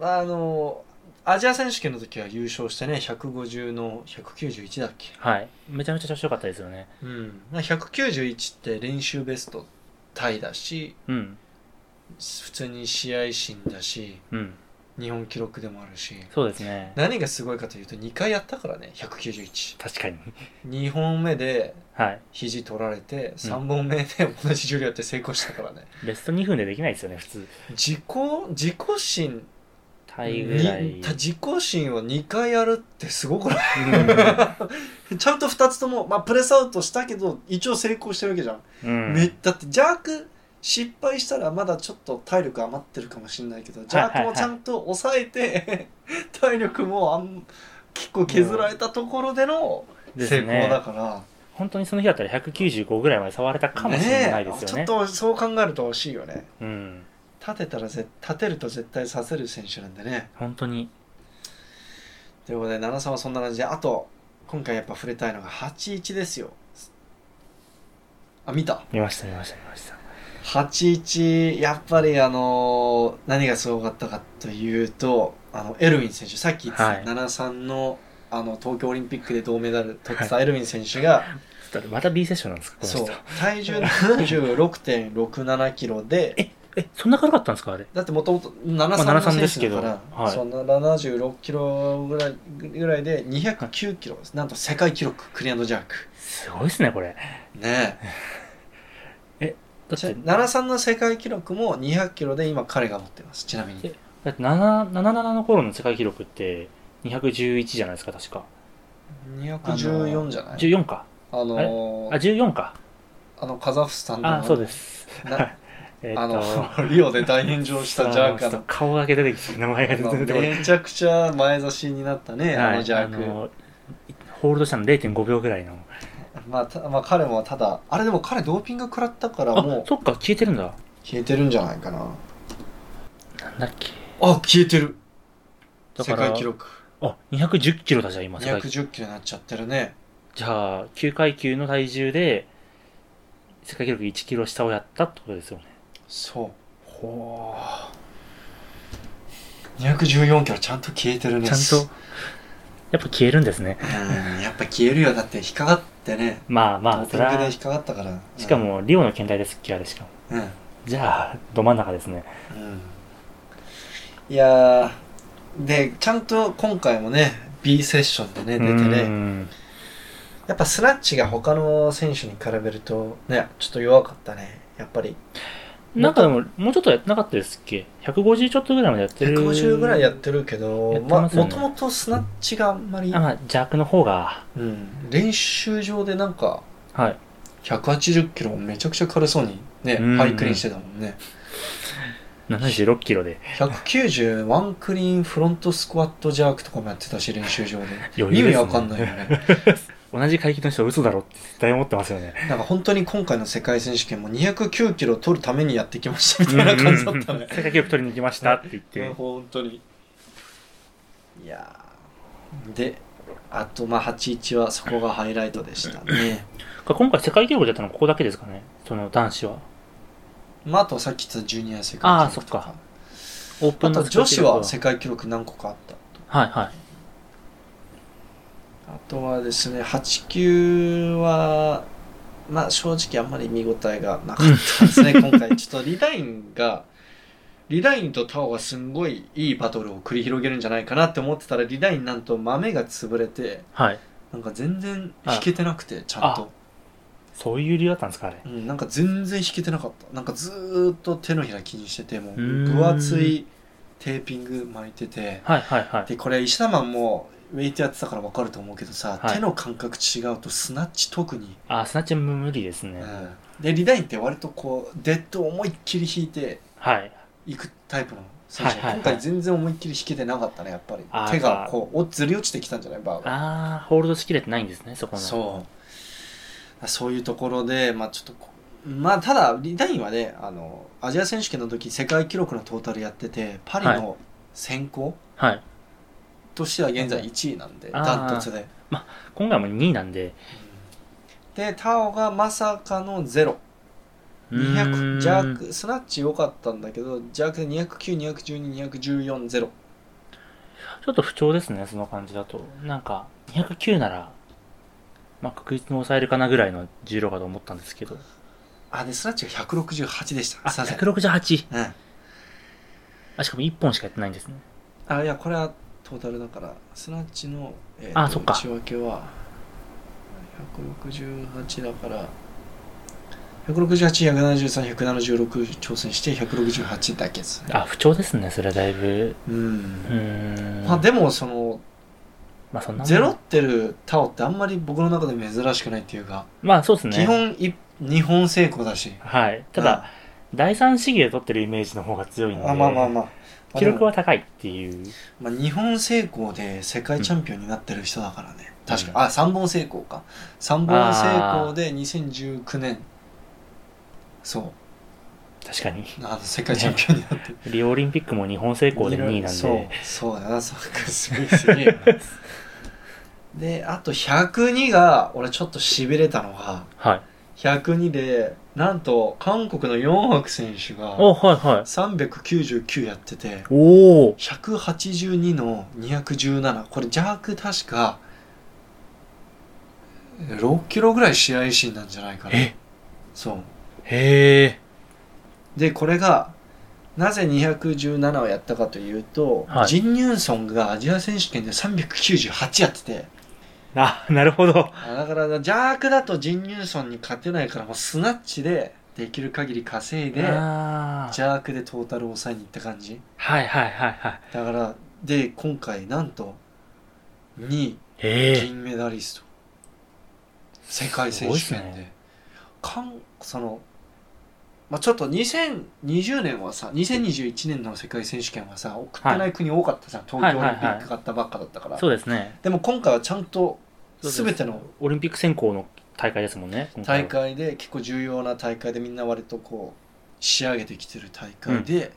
ああのアジア選手権の時は優勝してね150の191だっけ？はい。めちゃめちゃ調子良かったですよね。うんまあ191って練習ベストタイだしうん。普通に試合新だしうん。日本記録でもあるしそうですね。何がすごいかというと2回やったからね191確かに。2本目ではい。肘取られて3本目で同じ重量やって成功したからね、ベスト2分でできないですよね、普通。自己自己新タイぐらい。に自己新を2回やるってすごくない？うん ちゃんと2つとも、まあ、プレスアウトしたけど一応成功してるわけじゃん、うん。めだってジャーク失敗したらまだちょっと体力余ってるかもしれないけどジャークもちゃんと抑えて、体力もあん結構削られたところでの成功ねだから、本当にその日だったら195ぐらいまで触れたかもしれないですよね。えちょっとそう考えると惜しいよねうん。立てたらぜ立てると絶対させる選手なんでね本当に。ということで奈良さんはそんな感じであと今回やっぱ触れたいのが81ですよあ見た見ました、見ました、見ました。81やっぱりあのー何がすごかったかというとあのエルウィン選手さっき言ってた、はい。73のあの東京オリンピックで銅メダル取ってたエルウィン選手が、また B セッションなんですかそう。体重76.67キロで え、え、そんな軽かったんですかあれ？だってもともと73まあの73選ですけど手だから、はい。そんな76キロぐらいぐらいで209キロです。なんと世界記録クリアンドジャーク。すごいですね、これ。ねだって、73の世界記録も200キロで今彼が持ってますちなみにえだって7 77の頃の世界記録って211じゃないですか、確か。214じゃない？14か。あのあ、ー14か。あのカザフスタンであ、そうです。な えーあのリオで大炎上したジャーカーの顔だけ出てきて、名前があの出て。めちゃくちゃ前差しになったね、あのジャークあのホールドしたの0.5秒ぐらいの。まあ、たまあ彼もただあれでも彼ドーピング食らったからあもう、そっか、消えてるんだ。消えてるんじゃないかな。なんだっけ。あ消えてる。世界記録。あ、210キロだじゃあ今、世界。記録210キロになっちゃってるね。じゃあ、9階級の体重で、世界記録1キロ下をやったってことですよね。そう。ほ214キロちゃんと消えてるね。ちゃんと、やっぱ消えるんですね。うんやっぱ消えるよ。だって引っかかってね。まあまあ、それは。引っ、かかったから。しかも、リオの検体ですっけ、あれしかも。うん、うんじゃあ、ど真ん中ですね。いやーでちゃんと今回もね B セッションでね出てうね。んやっぱスナッチが他の選手に比べるとねちょっと弱かったね。やっぱりなんかでも、もうちょっとやってなかったですっけ ?150 ちょっとぐらいまでやってる。150ぐらいやってるけどやってまあますよね。もともとスナッチがあんまり、あ、まあ、邪悪の方が、うん、練習場でなんかはい。180キロめちゃくちゃ軽そうにねうん。ハイクリーンしてたもんね。76キロで。190ワンクリーンフロントスクワットジャークとかもやってたし練習場で。余裕ですね。意味わかんないよね 同じ階級の人は嘘だろって絶対思ってますよね。なんか本当に今回の世界選手権も209キロ取るためにやってきましたみたいな感じだったね。世界記録取りに行きましたって言って。本当に。いや。ーであとまあ81はそこがハイライトでしたね。今回世界記録でやったのここだけですかね？その男子は。まああとさっき言ったジュニア世界記録とか。あーそっか。オープン女子は世世界記録何個かあったはいはい。あとはですね8級はまあ正直あんまり見応えがなかったですね今回ちょっとリラインがリラインとタオがすんごいいいバトルを繰り広げるんじゃないかなって思ってたらリラインなんと豆が潰れてはい。なんか全然弾けてなくてちゃんと、そういう理由だったんですかあれ。うん、なんか全然弾けてなかったなんかずーっと手のひら気にしててもう分厚いテーピング巻いててはいはいはい。でこれ石田マンもウェイトやってたから分かると思うけどさ、はい。手の感覚違うとスナッチ特に、あ、スナッチは無理ですね。うん、でリダインって割とこうデッドを思いっきり弾いてはい。いくタイプの選手、はいはいはい。今回全然思いっきり弾けてなかったねやっぱり。あー。手がこうおずり落ちてきたんじゃないバーが。あー、ホールドしきれてないんですね、そこの。そう。そういうところでまあちょっとこまあただリダインはねあのアジア選手権の時世界記録のトータルやっててパリの選考はい。としては現在1位なんで、ダントツで今回も2位なんで。でタオがまさかのゼロうー200んジャークスナッチ良かったんだけどジャークで20921214ゼロちょっと不調ですね、その感じだと。なんか、209なら、まあ、確実に抑えるかなぐらいの重量かと思ったんですけど。あでスナッチが168でしたあ、すいません168。うんあ、しかも1本しかやってないんですね。あいやこれはトータルだからスナッチの、えーとあそっか内訳は168だから168173176176挑戦して168だけですねあ、不調ですね、それはだいぶ。うん。まあでもそのまあそんなゼロってるタオってあんまり僕の中で珍しくないっていうか、まあそうですね。基本い日本成功だしはい。ただ、第三試技で取ってるイメージの方が強いんで、あまあまあまあ記録は高いっていう。まあ、日本成功で世界チャンピオンになってる人だからね、確か。にうんあ三本成功か。三本成功で2019年。そう。確かに。あの世界チャンピオンになって。る リオオリンピックも日本成功で2位なんそう。で、そうだな。そうかすげえすげえな。であと102が俺ちょっとしびれたのがはい。102でなんと韓国のヨンハク選手がお、はいはい。399やってておお182の217これジャーク確か6キロぐらい試合シーンなんじゃないかな。え？そう。へえ。でこれがなぜ217をやったかというと、はい。ジン・ニュンソンがアジア選手権で398やっててあ、なるほど。あだからジャークだとジン・ニュンソンに勝てないからもうスナッチでできる限り稼いであー。ジャークでトータルを抑えに行った感じ。はいはいはいはい。だからで今回なんと2位。銀メダリスト。世界選手権で。かんその、まあ、ちょっと2020年はさ2021年の世界選手権はさ送ってない国多かったじゃん、東京オリンピック勝ったばっかだったから、そうですね。でも今回はちゃんと全てのオリンピック選考の大会ですもんね。大会で結構重要な大会でみんな割とこう仕上げてきてる大会で、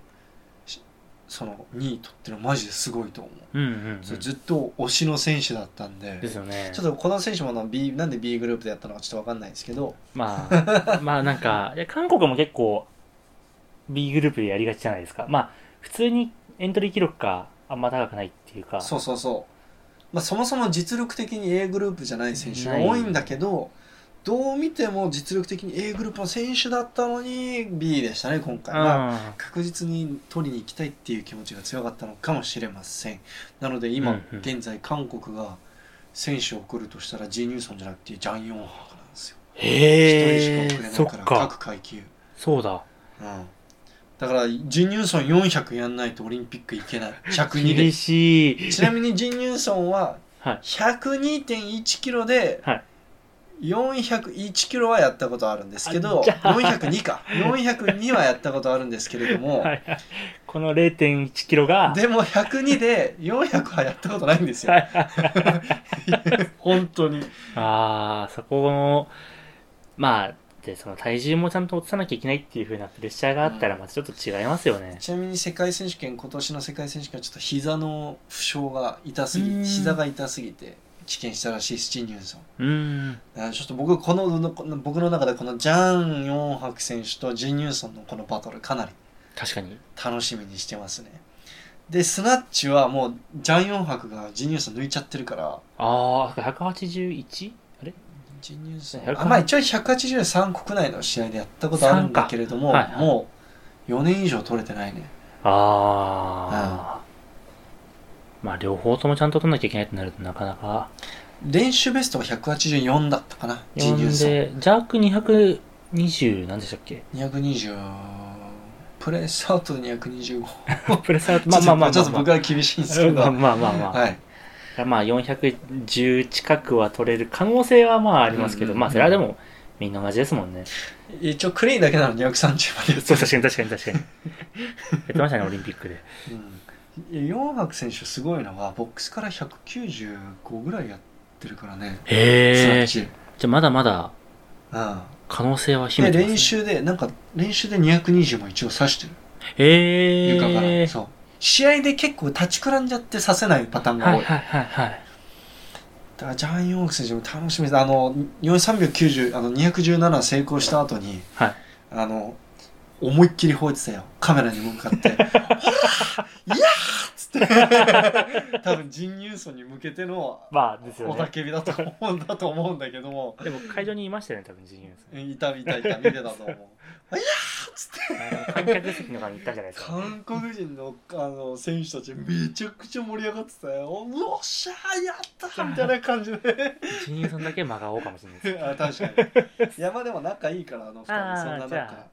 しその2位取ってるのマジですごいと思う、うんうん、うん。ずっと推しの選手だったんでですよね。ちょっとこの選手もな B なんで B グループでやったのかちょっと分かんないですけどまあ、まあなんか、いや韓国も結構 B グループでやりがちじゃないですか。まあ、普通にエントリー記録があんま高くないっていうか。そうそうそう、まあ、そもそも実力的に A グループじゃない選手が多いんだけどどう見ても実力的に A グループの選手だったのに B でしたね今回。は。あ確実に取りに行きたいっていう気持ちが強かったのかもしれません。なので今、現在韓国が選手を送るとしたらジー・ニューソンじゃなくてジャン・ヨンハクなんですよ。ー。へ一人しか送れないからか。各階級、そうだ。うん、だからジー・ニューソン400やんないとオリンピック行けない。102で。厳しい。ちなみにジー・ニューソンははい。102.1キロではい。401キロはやったことあるんですけどあじゃあ。402か。402はやったことあるんですけれども、はいはい。この0.1キロが、でも102で400はやったことないんですよ。本当に。ああ、そこの、まあ、で、その体重もちゃんと落とさなきゃいけないっていう風なプレッシャーがあったら、またちょっと違いますよね。ちなみに世界選手権今年の世界選手権はちょっと膝の負傷が痛すぎうん膝が痛すぎて棄権したらしいスチン・ニューソンうーん。ちょっと僕このこの僕の中でこのジャン・ヨンハク選手とジン・ニューソンのこのバトルかなり確かに。楽しみにしてますねでスナッチはもうジャン・ヨンハクがジン・ニューソン抜いちゃってるからああ、181? ニューソン100あまあ一応183国内の試合でやったことあるんだけれども、はいはい。もう4年以上取れてないね。ああ。まあ、両方ともちゃんと取んなきゃいけないとなるとなかなか。練習ベストが184だったかなジン・ニューソンで、ジャーク220何でしたっけ？220プレスアウトで225 プレスアウト、まあまあまあまあ、ちょっと僕は厳しいんですけど、まあまあまあまあ。はいまあ410近くは取れる可能性はまあありますけど、うんうんうんまあそれはでもみんな同じですもんね。一応クリーンだけなの230までやってそう、る確かに確かに確かに。やってましたね、オリンピックで。うん、ヨンハク選手すごいのはボックスから195ぐらいやってるからねへえ。じゃあまだまだうん可能性は秘めでてます、ね。練習でなんか練習で220も一応刺してるへえ。床から、そう試合で結構立ちくらんじゃって刺せないパターンが多い、はいはいはいはい。だからジャン・ヨンハク選手も楽しみですあの390あの217成功した後にはい。あの思いっきり吠えてたよカメラに向かって「ほらいやー!」っつって多分ジン・ニューソンに向けてのまあですよ雄たね。けびだと思うんだと思うんだけどもでも会場にいましたよね、多分、ジニューさん。いたいたいた見てたと思う「いやー!」っつってあの観客席の側に行ったじゃないですか。韓国人のあの選手たちめちゃくちゃ盛り上がってたよ「おっしゃーやった!」みたいな感じでジニューさんだけ真顔かもしれないです。あ確かにいやまあでも仲いいからあの二人あーそんななんじゃかあ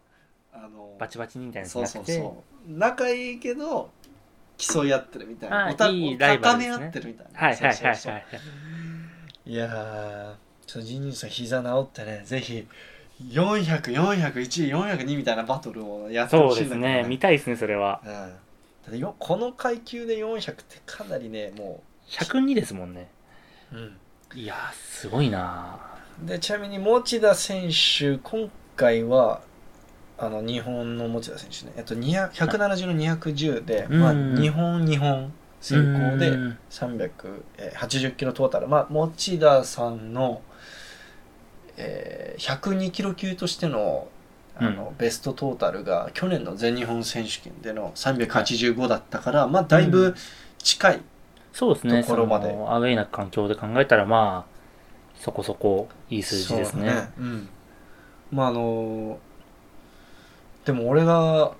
のバチバチにみたいなそう。そうそう。仲いいけど競い合ってるみたいな。おたい高め合ってるみたいな。はいはいはいはい。そうそうそう。いやーちょっとジニーさん膝治ってね。ぜひ400401位402みたいなバトルをやってそうほしいんだけどですね。見たいですね、それは。うん。だこの階級で400ってかなりねも102ですもんね。う、いやー、すごいなでちなみに持田選手今回はあの日本の持田選手ね、えっと、200 170の210で、まあ、うん。日本日本成功でうん。380キロトータル。まあ持田さんの、えー102キロ級としてのあの、ベストトータルが去年の全日本選手権での385だったから、まあだいぶ近い、そうですね。ところまで。そのアウェイな環境で考えたら、まあ、そこそこいい数字ですね。そうん、まああのでも俺が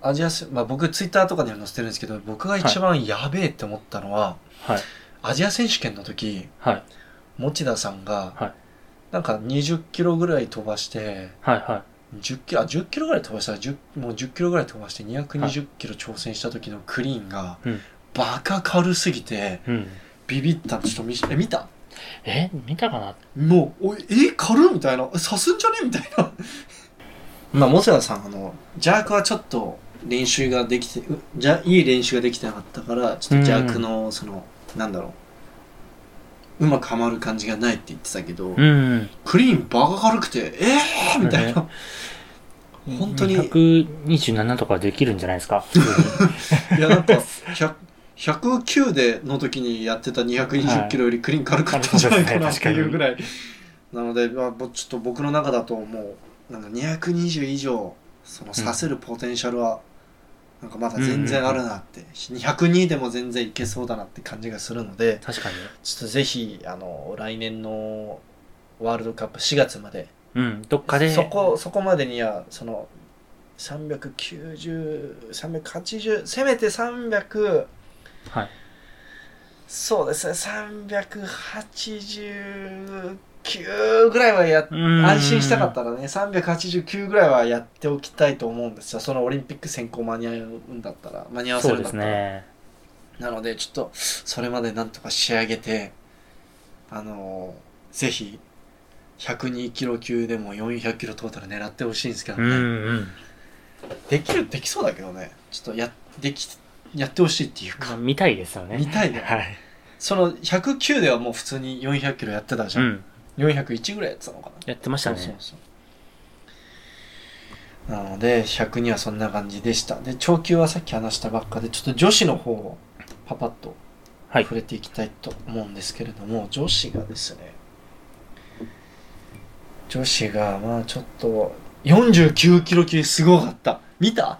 アジアせ、まあ、僕ツイッターとかにも載せてるんですけど僕が一番やべえって思ったのは、はい。アジア選手権の時はい。持田さんが、はいなんか20キロぐらい飛ばしてはい。は10キロあ10キロぐらい飛ばしたら10もう10キロぐらい飛ばして220キロ挑戦した時のクリーンが、うんバカ軽すぎてい。うん。ビビったのちょっと見せえ見た？え、見たかな？もう、おいえ、軽っみたいな？え刺すんじゃね？みたいな。まあ、モセラさん、あの、ジャークはちょっと練習ができて、うじゃいい練習ができてなかったから、ちょっとジャークの、その、なんだろう。うまくはまる感じがないって言ってたけど、うんうん。クリーンバカ軽くて、えーみたいな。本当に127とかできるんじゃないですか？普通にいや、なんか、100 109での時にやってた220キロよりクリーン軽かったんじゃないかなっていうぐらい。なので、まあ、ぼちょっと僕の中だともう、なんか220以上、そのさせるポテンシャルは、なんかまだ全然あるなって、202でも全然いけそうだなって感じがするので、確かに。ちょっとぜひ、あの、来年のワールドカップ4月まで、うん。どっかで。そこ、そこまでには、その、390、380、せめて300、はい。そうですね、389ぐらいはや、うん安心したかったらね、389ぐらいはやっておきたいと思うんですよ。そのオリンピック選考間に合うんだったら、間に合わせるんだったら。ね。なので、ちょっと、それまでなんとか仕上げて、あのーぜひ、102キロ級でも400キロトータル狙ってほしいんですけどね。うんうん。できる、できそうだけどね。ちょっとや、でき、やってほしいっていうか、見たいですよね。見たいね はい。その109ではもう普通に400キロやってたじゃ。うんん。401ぐらいやってたのかな。やってましたね。そうそうそう。なので、102はそんな感じでした。で、長級はさっき話したばっかで、ちょっと女子の方をパパッとはい触れていきたいと思うんですけれども、女子がですね、女子が、まあちょっと、49キロ級すごかった。見た？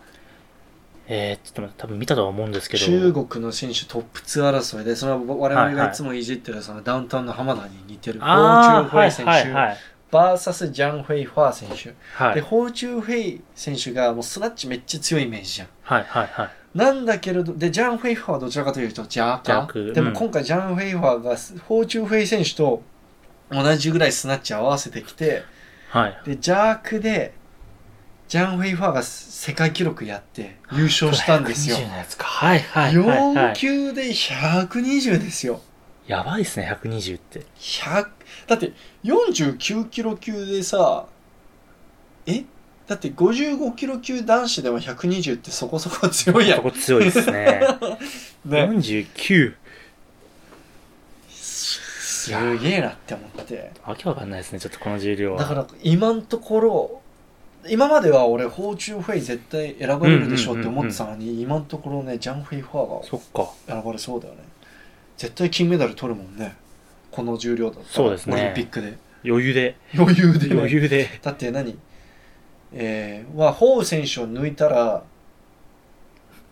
えー、ちょっと待って多分見たとは思うんですけど。中国の選手トップ2争いで、その我々はいはいがいつもいじってるそのダウンタウンの浜田に似てる、ホーチューフはいェイ選手、はいはい。バーサスジャン・フェイ・ファー選手。で、はい。ホーチュー・フェイ選手がもうスナッチめっちゃ強いイメージじゃん。はいはいはい。なんだけれど、で、ジャン・フェイファーはどちらかというとジャーカー。ジャークうんでも今回ジャン・フェイファーがホーチュー・フェイ選手と同じぐらいスナッチ合わせてきて、はい。で、ジャークで、ジャン・フェイファーが世界記録やって優勝したんですよ。120のやつか。はいはいはい、は4い。級で120ですよ。やばいですね、120って。100だって49キロ級でさえ？だって55キロ級男子でも120ってそこそこ強いやんそこ強いですね。ね49。すげえなって思ってわけわかんないですね、ちょっとこの重量は。だから今んところ今までは俺ホーチューフェイ絶対選ばれるでしょうって思ってたのに今んところねジャン・フェイファーそっか。が選ばれそうだよね。絶対金メダル取るもんね。この重量だったら。そうですね。オリンピックで。余裕で。余裕で。ね余裕で。だって何？えー、はホウ選手を抜いたら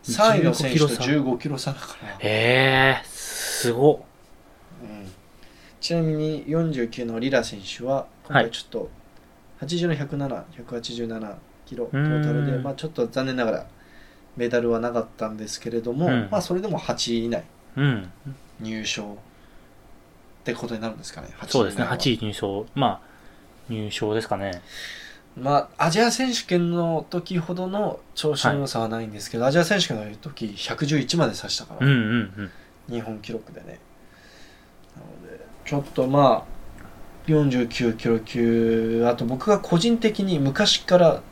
3位の選手と15キロ差。だから、ええー、すごっ。うん、ちなみに49のリラ選手は今回ちょっと80の107、187キロトータルで、うんまあ、ちょっと残念ながらメダルはなかったんですけれども、うんまあ、それでも8位以内うん。入賞ってことになるんですかね8位そうですね、以内は8位入賞。まあ、入賞ですかね。まあ、アジア選手権の時ほどの調子の良さはないんですけど、アジア選手権の時111まで指したから、うんうんうん。日本記録でねなのでちょっとまあ49キロ級あと僕が個人的に昔から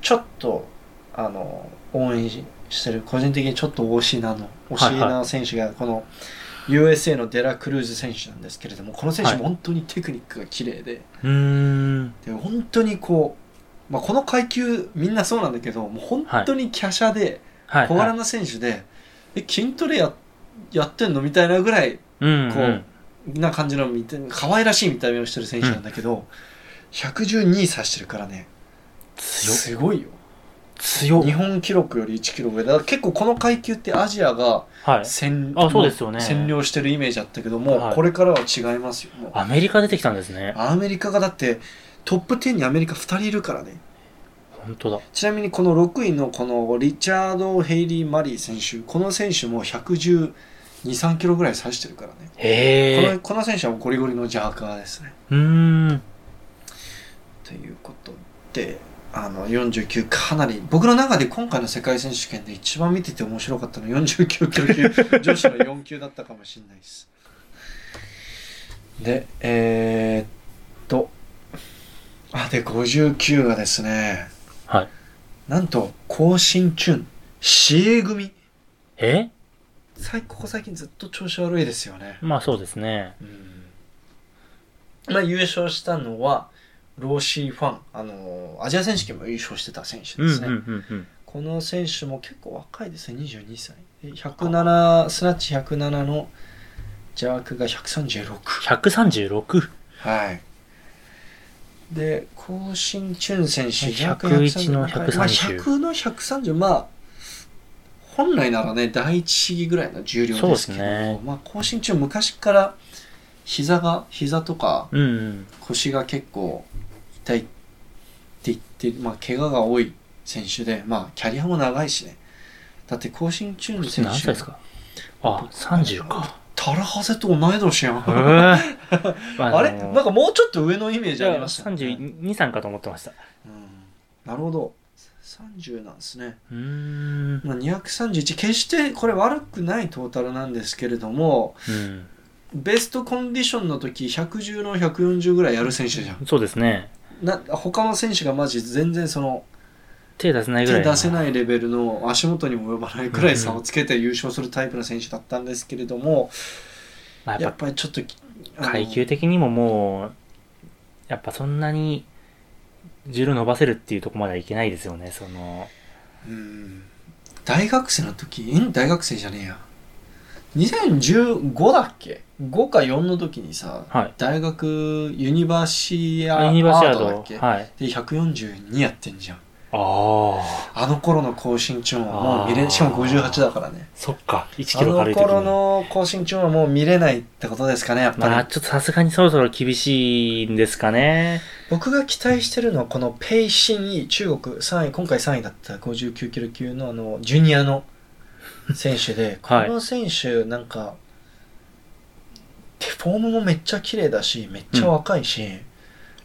ちょっとあの応援してる個人的にちょっと推しなの推しな選手がこの USA のデラクルーズ選手なんですけれどもこの選手も本当にテクニックが綺麗で,、うーん。で本当にこう、まあ、この階級みんなそうなんだけどもう本当に華奢ではい、はい。小柄な選手で、え筋トレややってんのみたいなぐらいうん、こう、な感じの見て可愛らしい見た目をしてる選手なんだけど、112指してるからね。すごいよ強っ日。本記録より1キロ上だ結構この階級ってアジアがはい。占,、あそうですよね占領してるイメージあったけども、はいこれからは違いますよアメリカ出てきたんですね。アメリカがだってトップ10にアメリカ2人いるからね本当だ。ちなみにこの6位のこのリチャード・ヘイリー・マリー選手この選手も112、3キロぐらい指してるからねへえこの。この選手はゴリゴリのジャーカーですねうーん。ということであの49かなり僕の中で今回の世界選手権で一番見てて面白かったのは49キロ級 女子の4級だったかもしれないですでえー、っとあで59がですねはい。なんと高新春市営組え？最ここ最近ずっと調子悪いですよねまあそうですね。うんまあ、優勝したのは、ローシー・ファン、あの、アジア選手権も優勝してた選手ですね。この選手も結構若いですね、22歳。で107、スナッチ107のジャークが136。136。はい。で、コウシンチュン選手、101の130まあ、100の130、まあ、本来ならね、第一試技ぐらいの重量ですけど、ねまあ、コウシンチュン昔から膝が、膝とか。腰が結構痛いって言って、まあ、怪我が多い選手で、まあ、キャリアも長いしね。だって、コウシンチュン選手。何歳ですか？あ、30か。タラハゼと同い年やん。へえ。まあれ？のなんかもうちょっと上のイメージあありました、ね。32、3かと思ってました。うん、なるほど。30なんですね。うーん。まあ、231、決してこれ悪くないトータルなんですけれども、うん。ベストコンディションの時、110の140ぐらいやる選手じゃん。そうですね。な他の選手がマジ全然その手出せないぐらい出せないレベルの足元にも及ばないくらい差をつけて優勝するタイプの選手だったんですけれども、まあ、やっぱぱりちょっと階級的にももう、やっぱそんなに重量伸ばせるっていうところまではいけないですよね、その。うん。大学生の時？ん？大学生じゃねえや。2015だっけ？5か4の時にさ、はい。大学ユニバーシアード。だっけ、はい。で142やってんじゃんああ。あの頃の高身長はもう見れしかも58だからねそっか。1あキロ軽い時の頃に。の高身長はもう見れないってことですかねやっぱり、まあ、ちょっとさすがにそろそろ厳しいんですかね。僕が期待してるのはこのペイシンイ中国3位今回3位だった59キロ級のあのジュニアの選手でこ はいの選手なんか、フォームもめっちゃ綺麗だしめっちゃ若いし、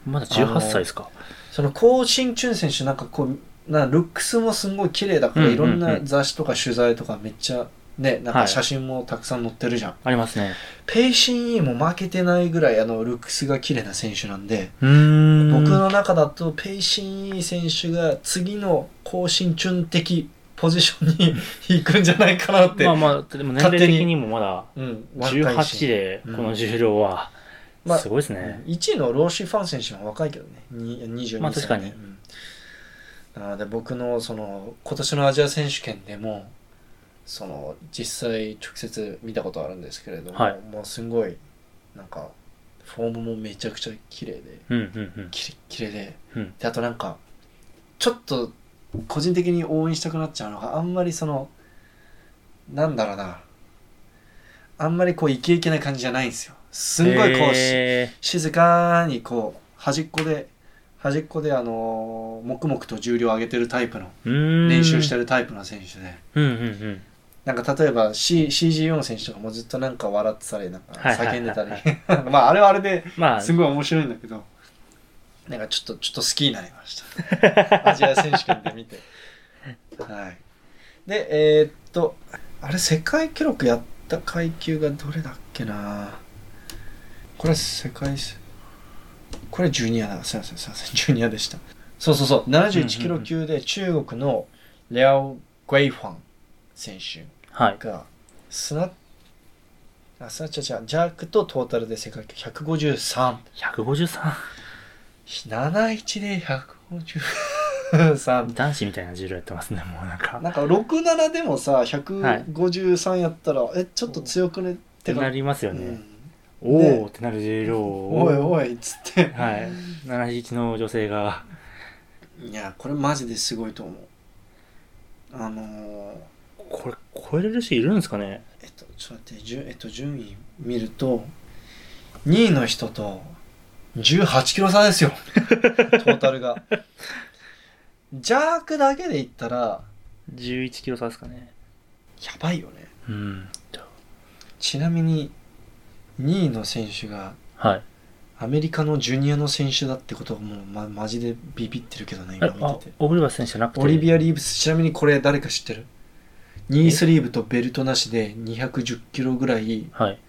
まだ18歳ですか。そのコウ・シンチュン選手なんかこうなルックスもすごい綺麗だから、うんうんうん。いろんな雑誌とか取材とかめっちゃねなんはい。か写真もたくさん載ってるじゃん、ありますね。ペイシンイも負けてないぐらいあのルックスが綺麗な選手なんで、うーん。僕の中だとペイシンイ選手が次の高身チ的ポジションに行くんじゃないかなって、まあまあ、でも年齢的にもまだうん、若いし。18でこの重量は、まあすごいですね。1位のローシー・ファン選手は若いけどね。に22歳、ねまあ確かに。うん。なので僕のその今年のアジア選手権でもその実際直接見たことあるんですけれども、はい。もうすごいなんかフォームもめちゃくちゃ綺麗でうんうんうん。きれ綺麗でうん。であとなんかちょっと個人的に応援したくなっちゃうのがあんまりそのなんだろうな。あんまりこうイケイケな感じじゃないんですよすんごいこう、しへ静かにこう端っこで端っこであのー黙々と重量を上げてるタイプの練習してるタイプの選手で。うんうんうん。なんか例えば、C、CG4 選手とかもずっとなんか笑ってたりなんか叫んでたり。まああれはあれでまあ、すごい面白いんだけどなんかちょっとちょっと好きになりました。アジア選手権で見て。はい。でえーっとあれ世界記録やった階級がどれだっけな？これ世界せこれジュニアだ。すいませんすいません。ジュニアでした。そうそうそう。71キロ級で中国のレアオ・グェイファン選手はい。がスナあスナッチャージャークとトータルで世界記録153 153。71で153男子みたいな重量やってますね、もうなんか。なんか67でもさ153やったら、えちょっと強くね？っっててなか、りますよね。うんおねーってなる重量を。おいおいっつってはい。71の女性が。いやこれマジですごいと思うあのーこれ、超えれる人いるんですかね？えっとちょっと待って順,、えっと、順位見ると2位の人と18キロ差ですよ トータルがジャークだけで言ったら ?11 キロ差ですかね。やばいよねうん。ちなみに2位の選手がはい。アメリカのジュニアの選手だってことはもう、ま、マジでビビってるけどね今見てて。オブリバス選手じゃなくて？オリビア・リーブスちなみにこれ誰か知ってる？ニースリーブとベルトなしで210キロぐらいはい。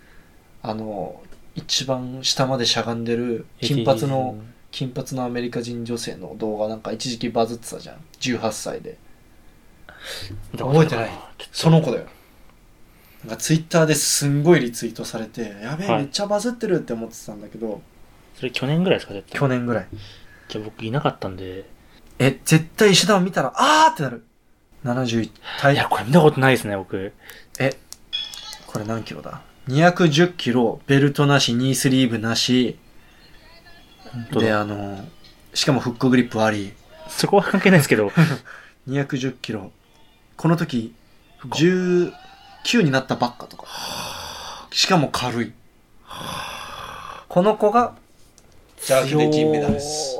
あの一番下までしゃがんでる金髪の金髪のアメリカ人女性の動画なんか一時期バズってたじゃん。18歳で。覚えてない？その子だよなんかツイッターですんごいリツイートされてやべえ、はいめっちゃバズってるって思ってたんだけどそれ去年ぐらいですか、だって。去年ぐらい。じゃあ僕いなかったんで。え、絶対石田を見たら、あーってなる。71、い体や、これ見たことないですね、僕。え、これ何キロだ ?210 キロ、ベルトなし、ニースリーブなし、で、本当だあの、しかもフックグリップあり、そこは関係ないですけど。210キロ。この時、19になったばっかとか。しかも軽い。この子が、ジャークで銀メダルです。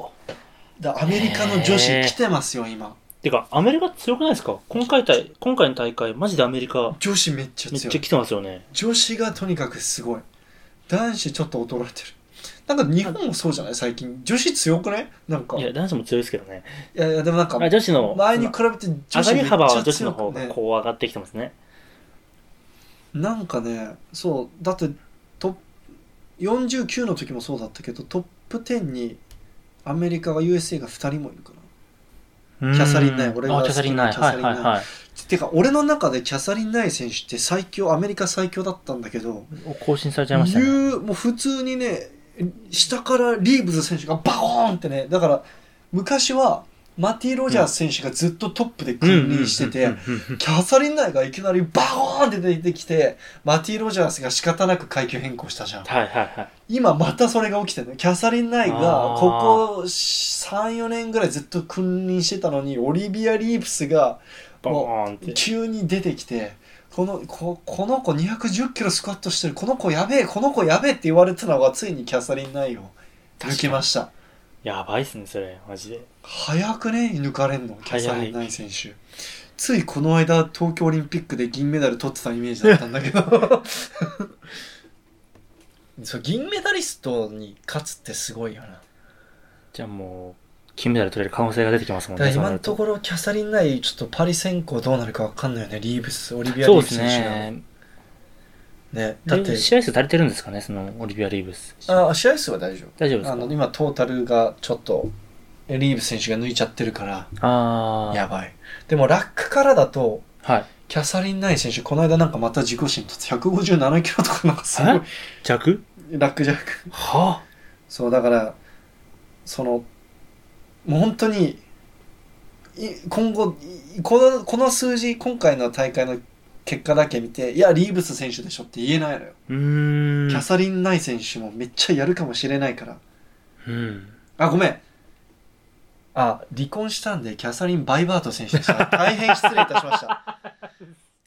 だアメリカの女子来てますよ、今。てか、アメリカ強くないですか？今回大、今回の大会、マジでアメリカ、女子めっちゃ強い。めっちゃ来てますよね。女子がとにかくすごい。男子ちょっと衰えてる。なんか日本もそうじゃない？最近。女子強くない？なんか。いいや、男子も強いですけどね。やいや、でもなんかあ、女子の、前に比べて女上がり幅は女子の。方がこう上がってきてますね。なんかね、そう、だってト49の時もそうだったけど、トップ10にアメリカが USA が2人もいるから。キャサリンナイ俺があ、キャサリンナイ。キャサリンナイはいはい。てか、俺の中でキャサリン・ナイ選手って最強、アメリカ最強だったんだけど、更新されちゃいましたね。もう普通にね、下からリーブズ選手がバコーンってね、だから、昔は、マティ・ロジャース選手がずっとトップで君臨してて、キャサリン・ナイがいきなりバコーンって出てきて、マティ・ロジャースが仕方なく階級変更したじゃん。はいはいはい。今またそれが起きてるの。キャサリン・ナイがここ3、4年ぐらいずっと君臨してたのに、オリビア・リープスがボーンって。急に出てきて、このここの子210キロスクワットしてる、この子やべえ、この子やべえって言われたのがついにキャサリン・ナイを抜けました。やばいっすね、それ。マジで。早くね、抜かれんの、キャサリン・ナ早イ選手。ついこの間、東京オリンピックで銀メダル取ってたイメージだったんだけど。そう銀メダリストに勝つってすごいよな。じゃあもう、金メダル取れる可能性が出てきますもんね。今のところキャサリン・ナイちょっとパリ選考どうなるかわかんないよね。リーブス、オリビア・リーブスなるとそうです選手が。ね。ね。だってで、試合数足りてるんですかね、そのオリビア・リーブス。あ試合数は大丈夫。大丈夫ですか？あの今トータルがちょっとリーブ選手が抜いちゃってるからあー。やばい。でもラックからだとはい。キャサリン・ナイ選手この間なんかまた自己新とって157キロとかなんかすごい。え？弱？ラックジャックはそうだからそのもう本当にい今後いこのこの数字今回の大会の結果だけ見ていやリーブス選手でしょって言えないのよ。キャサリン・ナイ選手もめっちゃやるかもしれないから。うん。あ、ごめん。あ、離婚したんで、キャサリン・バイバート選手でした。大変失礼いたしました。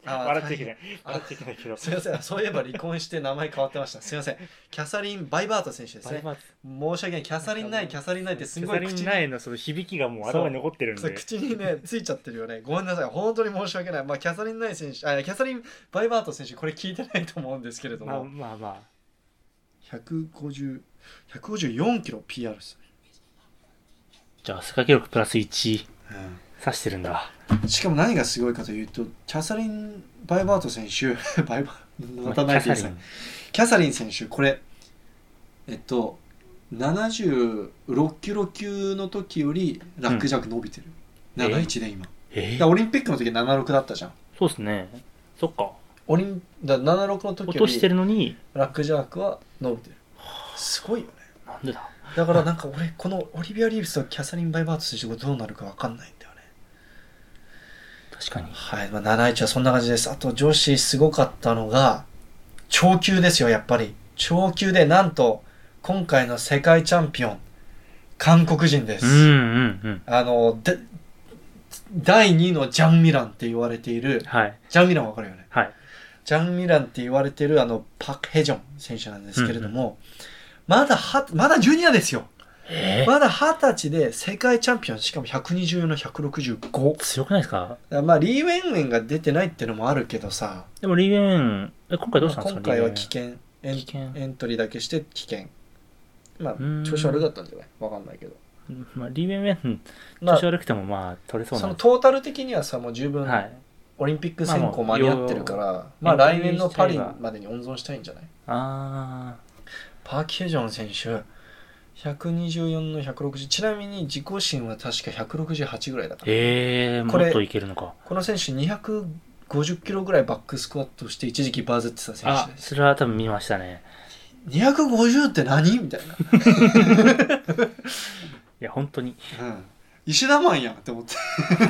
あ 笑っちゃいけ大ない。笑っちゃいけないけど。すいません。そういえば離婚して名前変わってました。すいません。キャサリン・バイバート選手ですね。申し訳ない。キャサリン・ナイ、キャサリン・ナイってすごい口にキャサリンナイのその響きがもう頭に残ってるんそうで。口にね、ついちゃってるよね。ごめんなさい。本当に申し訳ない。まあ、キャサリン・ナイ選手、あ、キャサリン・バイバート選手、これ聞いてないと思うんですけれどまあも、まあま150、154キロ PR です。あ。じゃあ、世界記録プラス1うん指してるんだ。しかも何がすごいかというと、キャサリン・バイバート選手、バイバー、またないですね。キャサリン選手、これ、えっと、76キロ級の時よりラックジャック伸びてる。うん71で今。え？だからオリンピックの時76だったじゃん。そうですね。そっか。オリンだから76の時よ落としてりるのに、ラックジャックは伸びてる。すごいよね。なんでだ？だからなんか俺、このオリビア・リーブスとキャサリン・バイバート選手がどうなるか分かんないんだよね。確かに。はい、まあ、71はそんな感じです。あと女子すごかったのが、超級ですよ、やっぱり。超級でなんと、今回の世界チャンピオン、韓国人です。うんうんうん。あの、で第2のジャン・ミランって言われている、はい。ジャン・ミランわかるよね。はい。ジャン・ミランって言われてるあの、パク・ヘジョン選手なんですけれども、まだは、まだジュニアですよ。えー。まだ二十歳で世界チャンピオン、しかも120の165。強くないですか？まあ、リー・ウェンウェンが出てないっていうのもあるけどさ、でもリーベン、え今回どうしたんですか？今回は危険。エン危険。エントリーだけして危険。まあ調子悪かったんじゃない？わかんないけど、まあ、リーベンウェン、まあ調子悪くてもまあ、取れそうそのなんでトータル的にはさもう十分はい。オリンピック選考間に合ってるから、ままああ、来年のパリまでに温存したいんじゃない？あパーキヘジョン選手124の160ちなみに自己新は確か168ぐらいだかー、らえー、これもっといけるのか。この選手250キロぐらいバックスクワットして一時期バズってた選あ手、ですそれは多分見ましたね。250って何？みたいな。いや、本当に。うん。石田マンやんって思って。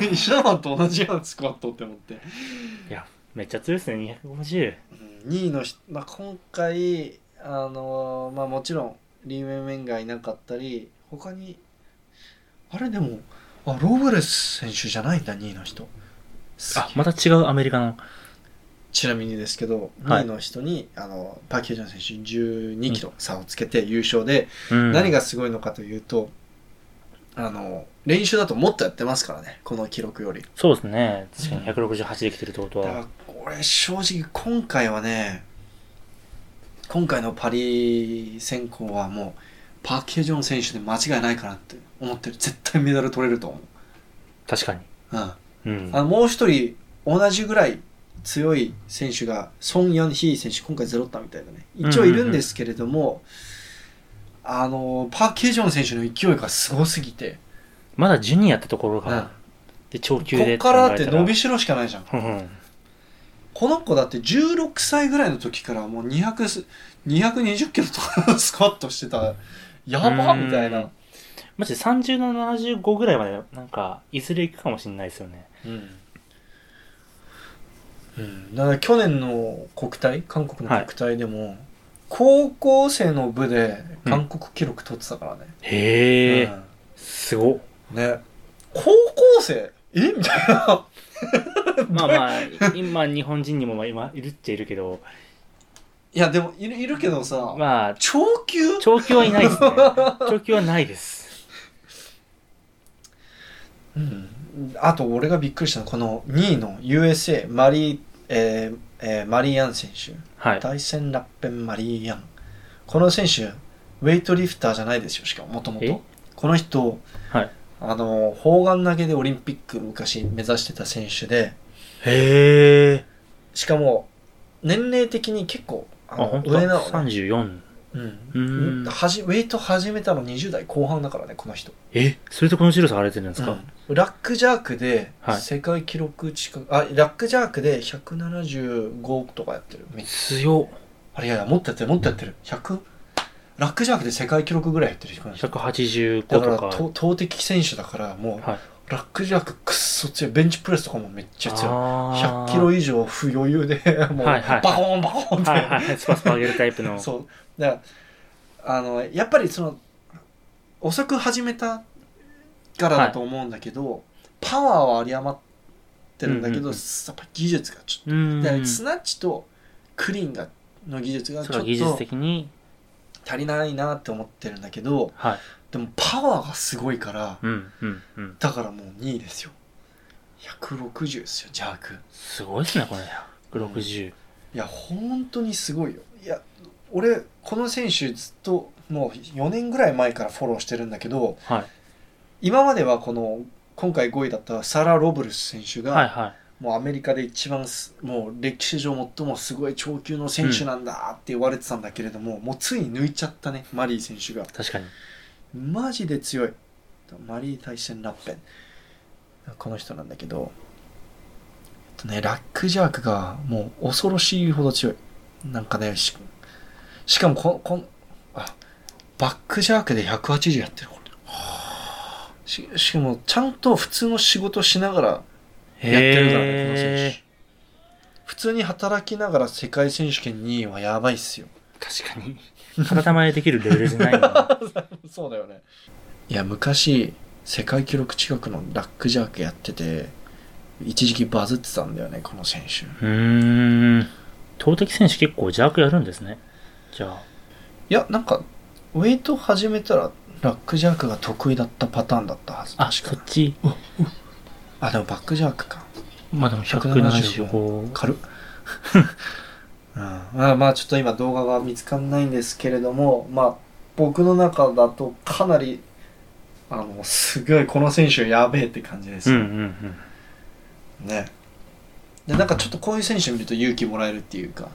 石田マンと同じやん、スクワットって思って。いや、めっちゃ強いですね、250。うん2位の人、まあ、今回、あのーまあもちろん、リーメンメンがいなかったり、他に、あれでも、あ、ローブレス選手じゃないんだ、2位の人。あ、また違うアメリカの。ちなみにですけど、はい2位の人に、あの、パーキージョン選手12キロ差をつけて優勝で、うん、何がすごいのかというと、あの、練習だともっとやってますからね、この記録より。そうですね。確かに168できてるってことだからは。俺正直今回はね今回のパリ選考はもうパーキージョン選手で間違いないかなって思ってる。絶対メダル取れると思確かに。う、うん、うん。あのもう一人同じぐらい強い選手がソン・ヤンヒー選手今回ゼロったみたいだね。一応いるんですけれども、あのパーキージョン選手の勢いがすごすぎて、まだジュニアってところうん。が、で、長こ級でっからって伸びしろしかないじゃん。うんうん。この子だって16歳ぐらいの時からもう200す220キロとかスクワットしてた。やばうん。みたいな、マジで30の75ぐらいまで、なんか、いずれ行くかもしれないですよね。うん。うん、だから去年の国体韓国の国体でも、高校生の部で韓国記録取ってたからね、へえ、うん。すごっ。ね。高校生？え？みたいなまあまあ、今、日本人にもまあ今、いるっちゃいるけど、いやでもいるいるけどさ、まあ、長級長級はいないですね。長級はないです。うん、あと俺がびっくりしたのはこの2位の USA マリー、えーえーマリー・アン選手はい。対戦ラッペンマリー・アンこの選手ウェイトリフターじゃないですよしかももともえ？とこの人はい。あの砲丸投げでオリンピック昔目指してた選手でへえ。しかも年齢的に結構ああ、の。上なのね、34。ううんん、はじウェイト始めたの20代後半だからねこの人。え、それでこの白さがれてるんですか、うん。ラックジャークではい。世界記録近く、あラックジャークで175とかやってる。め強っ。あれいやいやもっとやってるもっとやってる。100ラックジャークで世界記録ぐらいやってる人185だからとか。と投擲選手だからもう、はい。ラックジャークくっそ強いベンチプレスとかもめっちゃ強いあ100キロ以上不余裕で もうはいはいバコーンバコーンって、はいはい。スパスパ上げるタイプの。そうだからあのやっぱりその遅く始めたからだと思うんだけど、パワーは有り余ってるんだけど、うんうんうんやっぱ技術がちょっうーん。と、だからスナッチとクリーンがの技術がちょっそれは技術と的に、足りないなって思ってるんだけどはい。でもパワーがすごいからうん、うん、うん。だからもう2位ですよ160ですよジャークすごいですね、これ。160。いや本当にすごいよいや俺この選手ずっともう4年ぐらい前からフォローしてるんだけどはい。今まではこの今回5位だったサラ・ロブルス選手が、はい、はい。もうアメリカで一番すもう歴史上最もすごい長級の選手なんだって言われてたんだけれども、もうついに抜いちゃったねマリー選手が確かに。マジで強い。マリー対戦ラッペン。この人なんだけどえっとねラックジャークがもう恐ろしいほど強い。なんかねししかもここんあバックジャークで180やってる。これししかもちゃんと普通の仕事しながらやってるからねこの選へ手普通に働きながら世界選手権2位はやばいっすよ。ー確かに。体前できるレベルじゃないな。そうだよねいや昔世界記録近くのラックジャークやってて一時期バズってたんだよねこの選手うーん。投擲選手結構邪悪やるんですね。じゃあ。いやなんかウェイト始めたらラックジャークが得意だったパターンだったはずあ、そっち？あでもバックジャークかまあでも175。軽っ うあまあちょっと今動画が見つかんないんですけれどもまあ僕の中だとかなりあのすごいこの選手やべえって感じですよ、うんうんうん。ね。でなんかちょっとこういう選手見ると勇気もらえるっていうか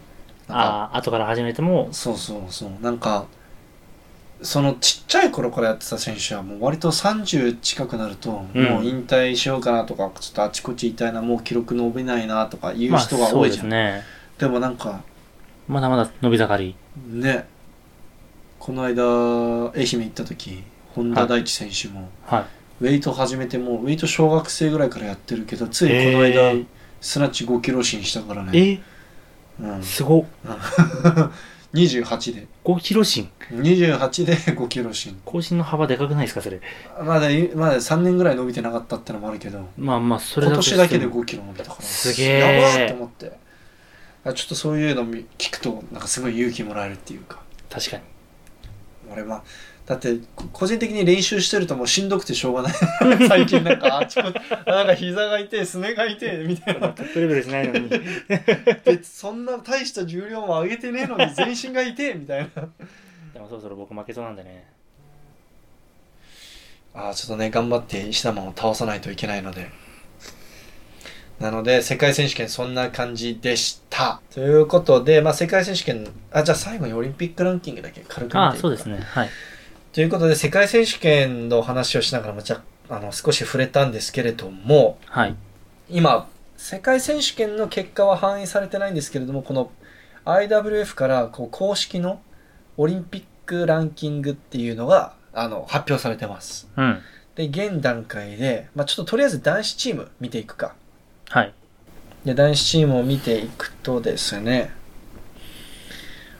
ああ、後から始めても、そうそうそう。なんかそのちっちゃい頃からやってた選手はもう割と30近くなると、うん。もう引退しようかなとかちょっとあちこち痛いなもう記録伸びないなとか言うまあ人が多いじゃん、ですね。でもなんかまだまだ伸び盛り。ね。この間愛媛行った時本田大地選手も、はい。ウェイト始めてもうウェイト小学生ぐらいからやってるけどついこの間、へー。スナッチ5キロ進したからね、えうん、すごっ。28で。5キロ進。28で 5キロ進更新の幅でかくないですか、それ。まだまだ3年ぐらい伸びてなかったってのもあるけどまあまあ、それ今年だけで5キロ伸びたから。すげえやばーって思って。あちょっとそういうの見聞くとなんかすごい勇気もらえるっていうか確かに。俺まあだってこ個人的に練習してるともうしんどくてしょうがない 最近なんかあちこちなんか膝が痛いすねが痛いみたいなトップレベルじゃないのに。別そんな大した重量も上げてねえのに全身が痛いみたいなでもそろそろ僕負けそうなんでね。ああちょっとね頑張って石田マンを倒さないといけないのでなので世界選手権そんな感じでしたということで、まあ、世界選手権あじゃあ最後にオリンピックランキングだけ軽く見てあ、そうですね。はい。ということで世界選手権の話をしながらもじゃあの少し触れたんですけれどもはい。今世界選手権の結果は反映されてないんですけれどもこの IWF からこう公式のオリンピックランキングっていうのがあの発表されてますうん。で現段階で、まあ、ちょっととりあえず男子チーム見ていくかはい。で男子チームを見ていくとですね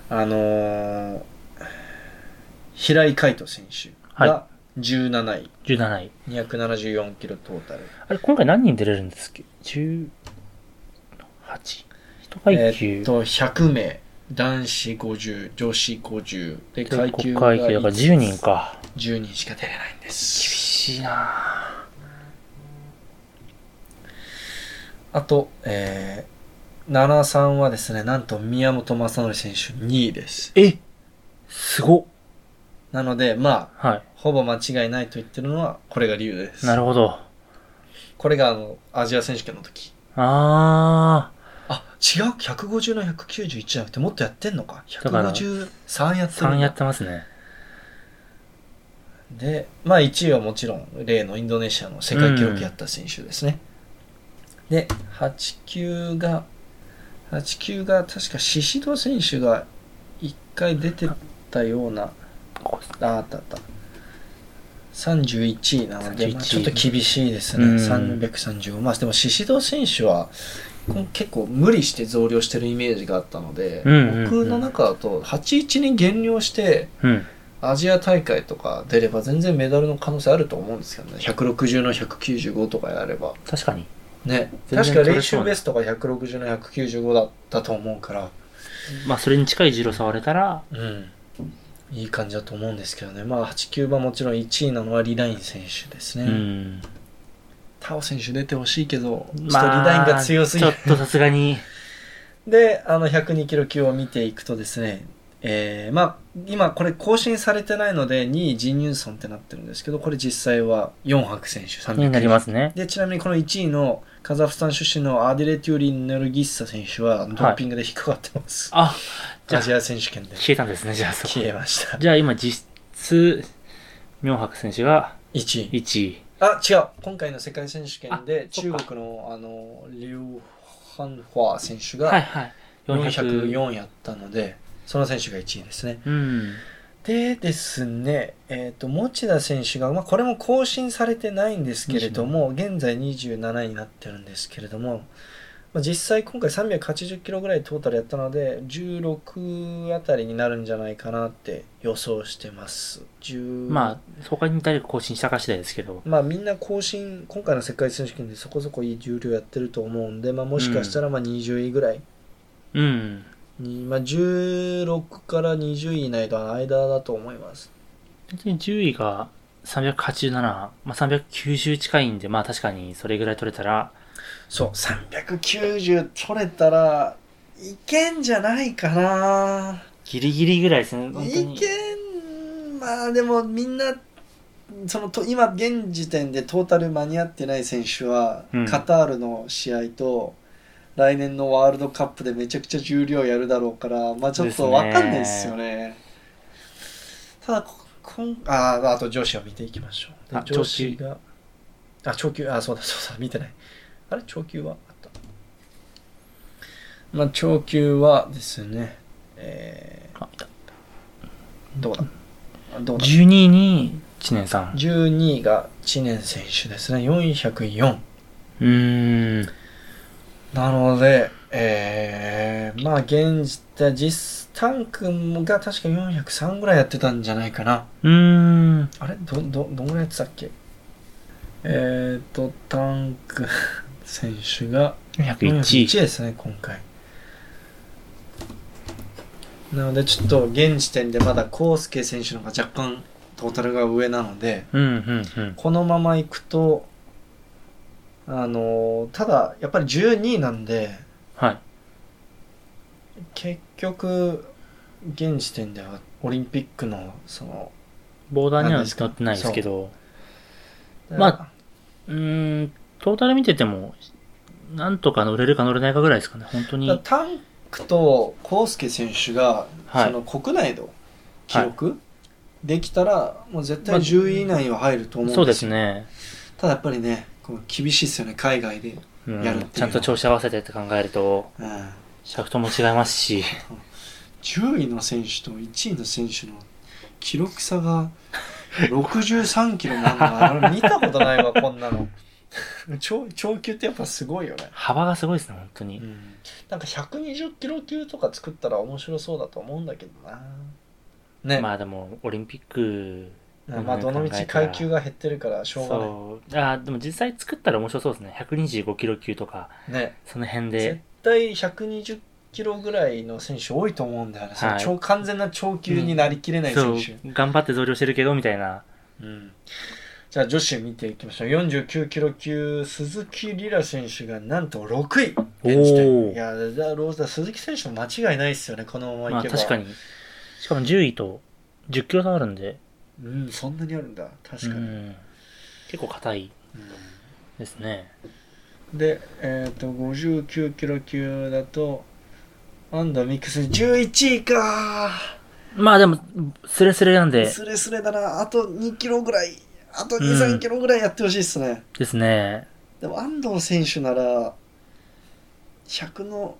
あのー平井海斗選手が17位、17位。274キロトータルあれ、今回何人出れるんですっけ ?18? 一階級。えっと100名男子50女子50で階級が階級だから10人か。10人しか出れないんで厳すしいなあと、えー、73はですねなんと宮本正則選手2位ですえすごっ。なのでまあはい。ほぼ間違いないと言ってるのはこれが理由ですなるほど。これがあのアジア選手権の時ああ違う？150の191じゃなくてもっとやってんのかだから153やっー、てるんだ3やってますね。でまあ1位はもちろん例のインドネシアの世界記録やった選手ですね、で8級が8級が確か宍戸選手が1回出てたようなああったあった。31位なので、31まあちょっと厳しいですね、うん。335まあでも宍戸選手は結構無理して増量してるイメージがあったので、うんうんうん。僕の中だと81に減量してうん。アジア大会とか出れば全然メダルの可能性あると思うんですけどね。160の195とかやれば。確かに。ね。確か練習ベストが160の195だったと思うから。まあ、それに近い重量差割れたら、うん。いい感じだと思うんですけどね。まあ8級はもちろん1位なのはリライン選手ですね、うん。タオ選手出てほしいけど、ちょっとリまあ、ラインが強すぎ。るちょっとさすがに。であの102キロ級を見ていくとですねえーまあ今これ更新されてないので2位ジン・ニュンソンってなってるんですけどこれ実際は4泊選手300になりますね。でちなみにこの1位のカザフスタン出身のアディレテューリン・ネルギッサ選手はドーピングで引っかかってます、あ、じゃあアジア選手権で消えたんですね、じゃあ。消えましたじゃあ今実質、明白選手が1位1位。あ違う今回の世界選手権で中国のあのリュウ・ハンファー選手がはいはい。400。404やったのでその選手が1位ですねうん。でですね、えっ、と、持田選手が、まあ、これも更新されてないんですけれども、現在27位になってるんですけれども、まあ、実際今回380キロぐらいトータルやったので、16あたりになるんじゃないかなって予想してます。10まあ、他に誰か更新したか次第ですけど。まあみんな更新、今回の世界選手権でそこそこいい重量やってると思うんで、まあもしかしたらまあ20位ぐらいうん。に、まあ16から20位以内の間だと思います。別に10位が387、まあ390近いんで、まあ確かにそれぐらい取れたら、そう、390取れたらいけんじゃないかな。ギリギリぐらいですね、本当いに。けん、まあでもみんな、そのと今現時点でトータル間に合ってない選手は、うんカタールの試合と来年のワールドカップでめちゃくちゃ重量やるだろうから、まあちょっとわかんないですよね。ただここんあ、あと女子を見ていきましょう。女子が、あ、長級、あ、そうだそうだ、見てない。あれ？長級はあった。まあ長級はですね、えーあ、いた。どうだ？どうだ？12位に知念さん。12位が知念選手ですね。404。うーん。なので、えー、まあ、現時点、実、タンクが確か403ぐらいやってたんじゃないかな。うーん。あれ？ど、ど、どんぐらいやってたっけ？えーと、タンク 選手が401 401ですね、今回。なので、ちょっと現時点でまだコウスケ選手の方が若干トータルが上なので、うん、うん、うん。このままいくと、あのただ、やっぱり12位なんで、はい。結局、現時点ではオリンピックの、その、ボーダーにはなんですか載ってないですけど、まあうーん、トータル見てても、なんとか乗れるか乗れないかぐらいですかね、本当に。だタンクとコウスケ選手が、はいその国内の記録、できたら、もう絶対10位以内には入ると思うんですよ。そうですね。ただやっぱりね、厳しいですよね、海外で。うんやるっていうのは。ちゃんと調子合わせてって考えると、うん。シャフトも違いますし、10位の選手と1位の選手の記録差が63キロもあるのは俺見たことないわこんなの。超超級ってやっぱすごいよね、幅がすごいですね、本当に。うん、なんか120キロ級とか作ったら面白そうだと思うんだけどな。ね。まあでも、オリンピック、まあどのみち階級が減ってるからしょうがない。そう。あーでも実際作ったら面白そうですね。125キロ級とか、ね。その辺絶で。対120キロぐらいの選手多いと思うんだよね、はい。超完全な超級になりきれない選手、、頑張って増量してるけど、みたいな。うん。じゃあ女子見ていきましょう。49キロ級鈴木里良選手がなんと6位。現時点。いやだローズだ鈴木選手も間違いないですよね。このまままいけば、あ確かに。しかも10位と10キロ差あるんで、うんそんなにあるんだ。確かに、うん。結構硬い。うですね。んでえっ、と59キロ級だと安藤ミックス11位か。まあでも、スレスレなんで、スレスレだな。あと2キロぐらい。あとうん23キロぐらいやってほしいっすね、ですね。でも安藤選手なら100の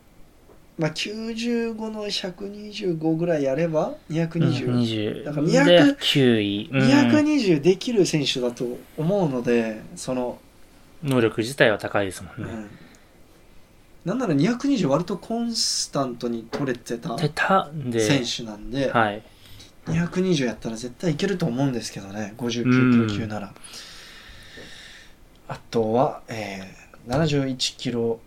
まあ95の125ぐらいやれば220、220。だからで200 9位。うん220できる選手だと思うのでその、能力自体は高いですもんね。うん、なんなら220割とコンスタントに取れてた選手なんで、はい。220やったら絶対いけると思うんですけどね59キロ級なら、あとは、えー、71キロ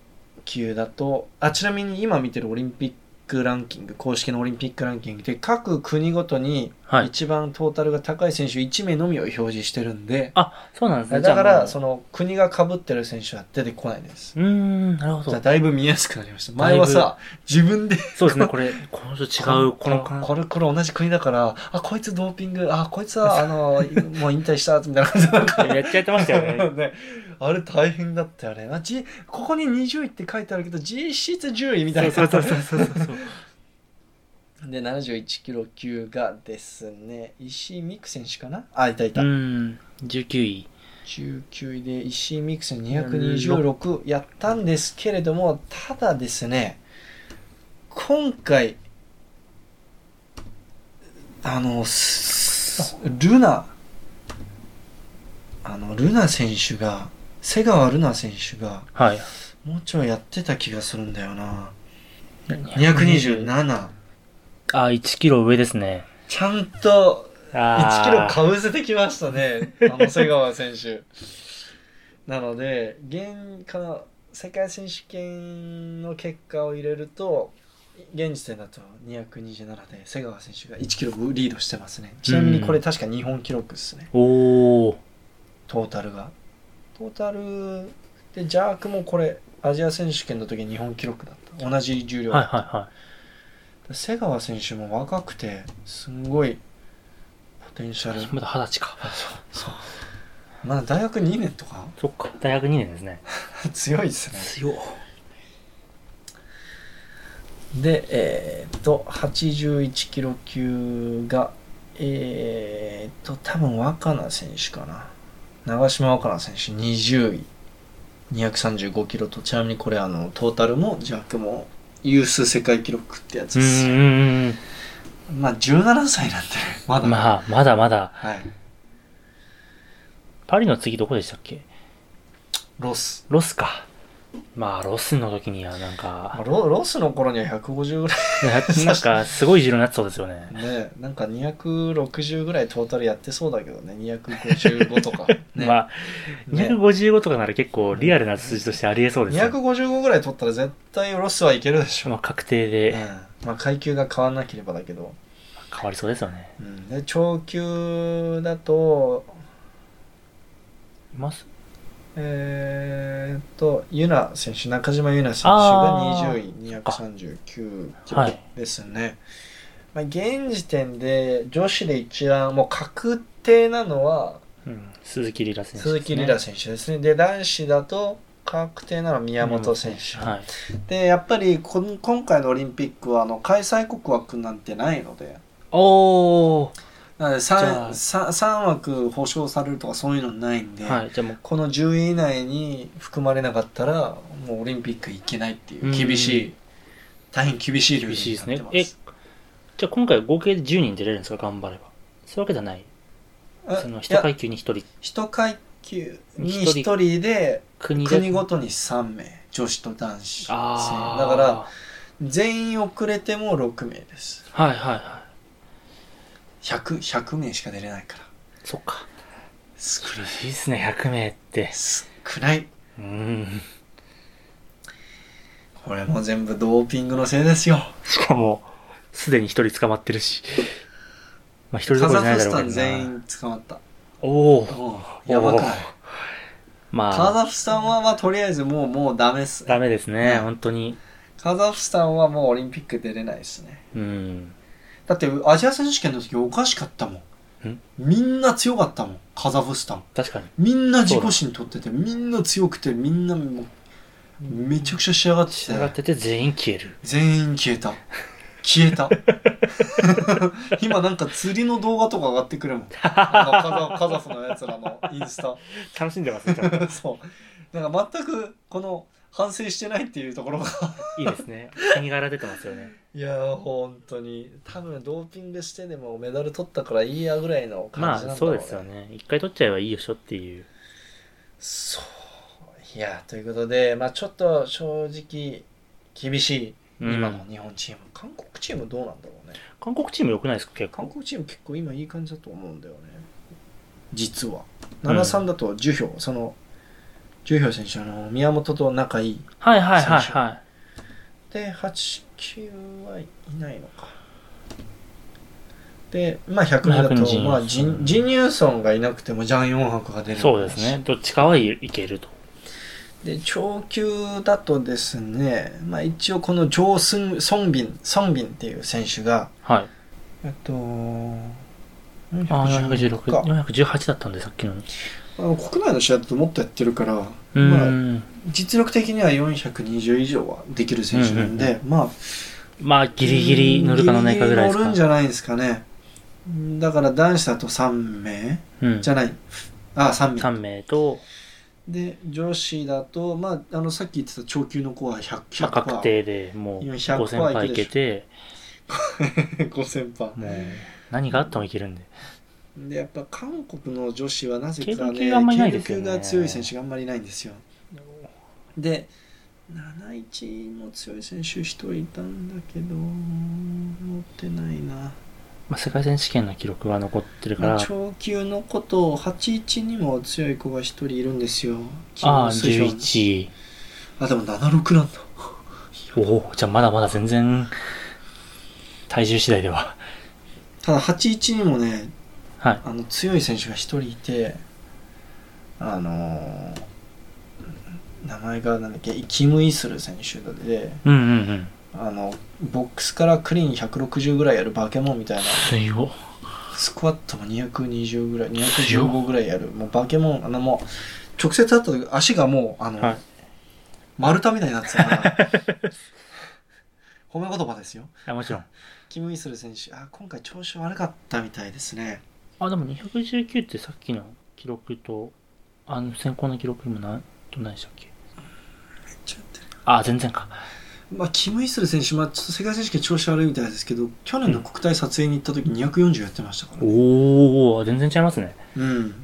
級だとあちなみに今見てるオリンピックランキング公式のオリンピックランキングで各国ごとにはい。一番トータルが高い選手1名のみを表示してるんで、あ、そうなんですね。だかじゃあもう。らその国が被ってる選手は出てこないです。うーん、なるほど。じゃあ。だいぶ見やすくなりました。前はさ自分で。そうですね、これ、この人違う、このここれこれ同じ国だからあこいつドーピングあこいつはあのもう引退したみたいな感じなんかやっちゃやってましたよね。ね。あれ大変だったよね。あじここに20位って書いてあるけど実質10位みたいな。そうそうそうそうそうそう。で71キロ級がですね。石井美空選手かな？あいたいた、うん、19位。19位で石井美空選手226やったんですけれどもただですね今回あのすルナあのルナ選手が瀬川ルナ選手がはい。もうちょいやってた気がするんだよな。227あ、1キロ上ですね。ちゃんと1キロあかぶせてきましたね、あの瀬川選手。なので、現この世界選手権の結果を入れると、現時点だと227で瀬川選手が1キロリードしてますね。ちなみにこれ確か日本記録ですね、ーおー。トータルが。トータルで、ジャークもこれ、アジア選手権の時日本記録だった。同じ重量だはいはいは瀬川選手も若くて、すんごいポテンシャルい。。まだ二十歳か。そうまだ大学2年とか？そっか。大学2年ですね。強いですね。強っ。で、えーっと、81キロ級が、えーっと、多分若菜選手かな。長島若菜選手20位。235キロと、ちなみにこれあの、トータルもジャックもユース世界記録ってやつうんです。まあ17歳なんで、まだ。まあ、まだまだ。はい。パリの次どこでしたっけ？ロス。ロスか。まあ、ロスの時にはなんまあか、ロロスの頃には150ぐらい。なんか、すごい汁になってそうですよね。ね、なんか260ぐらいトータルやってそうだけどね、255とか。ね、まあ、ね255とかなら結構リアルな数字としてありえそうですよ。255ぐらい取ったら絶対ロスはいけるでしょ。まあ、確定うんでまあ階級が変わんなければだけど。変わりそうですよね。うん、で超級だと、います？えーっと、ユナ選手、中島ユナ選手あがー20位、239キロはいですね。まあ、現時点で女子で一覧、もう確定なのはうん。鈴木リラ選手、鈴木リラ選手ですね。で、男子だと確定なのは宮本選手。はい。で、やっぱりこん今回のオリンピックはあの開催国枠なんてないので、おーなのでじゃ 3, あ 3, 3枠保証されるとかそういうのないんで、はい。じゃあもう、この10位以内に含まれなかったらもうオリンピック行けないっていううん厳しい大変厳しいルールになって。ますえ、じゃあ今回合計で10人出れるんですか？頑張れば。そういうわけじゃない。あその一いや階級に1人。一階級に一人1人で国ごとに3名女子と男子。だから、全員遅れても6名ですはいはいはい。100, 100名しか出れないからそっか。少厳しいですね、100名って。少ないうん。これも全部ドーピングのせいですよしかも、すでに1人捕まってるし。まあ1人どカころじゃないだザフスタン。全員捕まったおお。やばくない？まあ、カザフスタンはまあとりあえずもうもうダメっすダメですね、うん本当に。カザフスタンはもうオリンピック出れないですねうん。だってアジア選手権の時おかしかったもん。ん？みんな強かったもんカザフスタン。確かに。みんな自己新取っててみんな強くてみんなもうめちゃくちゃ仕上がって仕上がってて全員消える。全員消えた。消えた。今なんか釣りの動画とか上がってくるもん。あのカザカザフのやつらのインスタ。楽しんでますね、そう。なんか全くこの反省してないっていうところが。いいですね。国柄出てますよね。いやー本当に。多分ドーピングしてでもメダル取ったからいいやぐらいの感まあ、じなんだろう、ね、そうですよね。一回取っちゃえばいいよしょっていう。そう。いやということでまあちょっと正直厳しい。うん。今の日本チーム、韓国チームどうなんだろうね。韓国チーム良くないですか結構。韓国チーム結構今いい感じだと思うんだよね。実は。73だと樹氷、その樹氷選手あの宮本と仲いいはいはいはいはで89はいないのかでまあ100だ100と人まあジンジンニューソンがいなくてもジャン・ヨンハクが出い。るそうですね。どっちかはいいけると。で長級だとですねまあ一応このジョー・スンソンビンソンビンっていう選手がはい。えっとああ、416。416か418だったんで、さっきの。国内の試合だともっとやってるから、うまあ。実力的には420以上はできる選手なんで、まあまあ、ギリギリ乗るか乗らないかぐらいですか。ギリギリ乗るんじゃないですかね。だから男子だと3名うん。じゃない。あ3名。3名と、で女子だとまああのさっき言ってた長級の子は100%まあ、確定でもう今100% 5000杯いけて、5000% パもう。何があってもいけるんで。でやっぱ韓国の女子はなぜかね軽量級が強い選手があんまりいないんですよ。で71も強い選手1人いたんだけど持ってないな。まあ、世界選手権の記録は残ってるから、まあ長級の子と81にも強い子が1人いるんですよ。ああ、キム・スヒョン11。あでも76なんだ。おお、じゃあまだまだ全然、体重次第では。ただ81にもねはい。あの強い選手が1人いてあのー名前がなんだっけキム・イスル選手でうんうんうん。あのボックスからクリーン160ぐらいやるバケモンみたいな。スクワットも220ぐらい強っ215ぐらいやるもうバケモンあのもう直接会った時足がもうあの、はい丸太みたいになってたから 褒め言葉ですよあ、もちろん。キム・イスル選手あ今回調子悪かったみたいですねあ、でも219ってさっきの記録と、あの、先行の記録にもな、どんなでしたっけ？ちょっとあ、全然か。まあ、キム・イスル選手、まあ、ちょっと世界選手権調子悪いみたいですけど、去年の国体撮影に行った時240やってましたからね。おお全然違いますね。うん。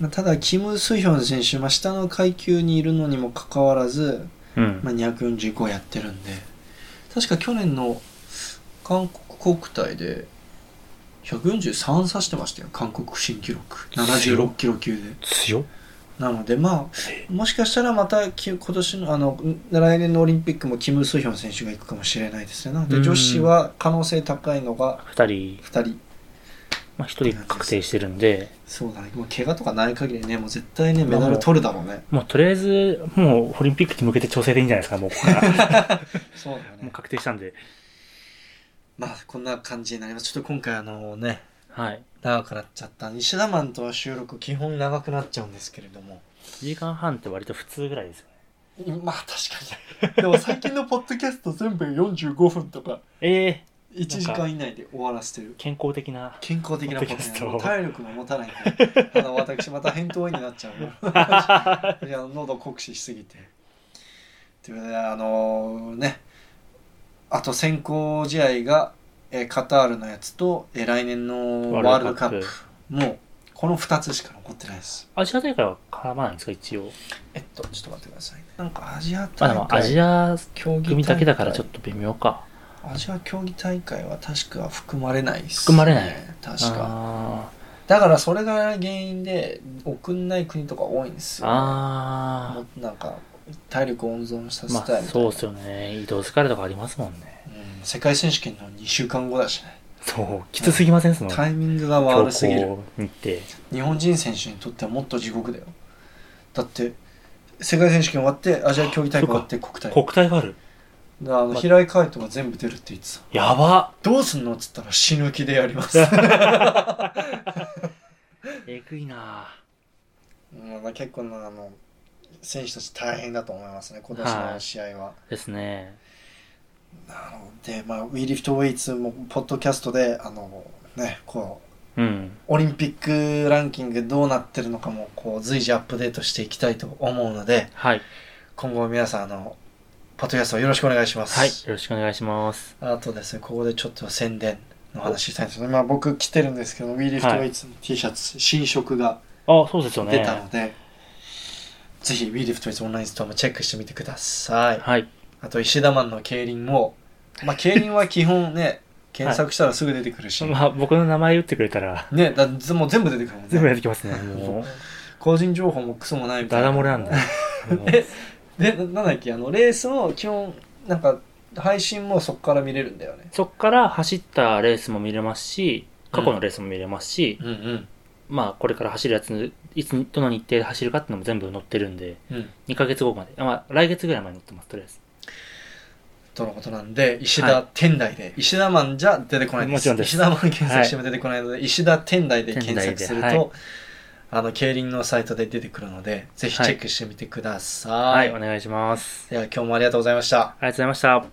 まあ、ただ、キム・スヒョン選手、まあ、下の階級にいるのにもかかわらず、うん。まあ、245やってるんで、確か去年の韓国国体で、143指してましたよ、韓国新記録。76キロ級で。強っなので、まあ、もしかしたらまたき今年の、あの、来年のオリンピックもキム・スヒョン選手が行くかもしれないですね。なので、うん女子は可能性高いのが二人、2人。まあ一人確定してるんで、そうだね。もう怪我とかない限りね、もう絶対ね、メダル取るだろうね。もうとりあえず、もうオリンピックに向けて調整でいいんじゃないですか、もうここから。そうだよもう確定したんで。まあ、こんな感じになります。ちょっと今回あのね、はい。長くなっちゃった。西田マンとは収録基本長くなっちゃうんですけれども。1時間半って割と普通ぐらいですよね。まあ確かに。でも最近のポッドキャスト全部45分とかええ1時間以内で終わらせてる。健康的な。健康的なポッドキャスト。体力が持たないんで。あの、私また扁桃炎になっちゃうな。いや、喉酷使しすぎて。ということで、あのね、あと先行試合が、えーカタールのやつと、えー来年のワールドカップ。もう、この2つしか残ってないです。アジア大会は絡まないんですか、一応？えっと、ちょっと待ってくださいね。なんかアジアあ、大会。でもアジア競技組だけだからちょっっと微妙か。と。アジア競技大会は確か含まれないです、含まれない確か。あだからそれが原因で送んない国とか多いんですーよ、ね。あもうなんか体力温存させたいみたいな、そうっすよね。移動疲れとかありますもんね。うん。世界選手権の2週間後だしね。そう。きつすぎません、その。タイミングが悪すぎる。日本人選手にとってはもっと地獄だよ。だって世界選手権終わってアジア競技大会終わって国体。国体がある。あのま平井海斗が全部出るって言ってたやば。どうすんのっつったら死ぬ気でやります。えぐいな。うんまあ結構なあの選手たち大変だと思いますね今年の試合は、ですね。なので、まあ、We Lift Weights もポッドキャストで、あの、ね、こう、うん。オリンピックランキングどうなってるのかも、こう、随時アップデートしていきたいと思うので、はい。今後皆さん、あの、ポッドキャストをよろしくお願いします。はい。よろしくお願いします。あとですね、ここでちょっと宣伝の話したいんですけど、まあ僕着てるんですけど、We Lift はい Weights の T シャツ、新色があ、そうですよね。出たので、ぜひ We Lift Weights オンラインストアもチェックしてみてください。はい。あと石田マンの競輪も、まあ競輪は基本ね、検索したらすぐ出てくるし、まあ、僕の名前打ってくれたら、ね、だずもう全部出てくるもんね。全部やってきますね。も個人情報もクソもないみう、たいな。ダダ漏れなんだ。えで、ななんだっけ、あの、レースも基本、なんか、配信もそこから見れるんだよね。そっから走ったレースも見れますし、過去のレースも見れますし、うんうん。まあ、これから走るやつ、いつ、どの日程で走るかっていうのも全部載ってるんで、うん。2ヶ月後まで。あまあ、来月ぐらいまで載ってます、とりあえず。とのことなんで、石田はい天台で、石田マンじゃ出てこないです。もちろんです石田マン検索しても出てこないので、石田天台で検索すると、はいあの、競輪のサイトで出てくるので、ぜひチェックしてみてください。はい、お願いします。では今日もありがとうございました。ありがとうございました。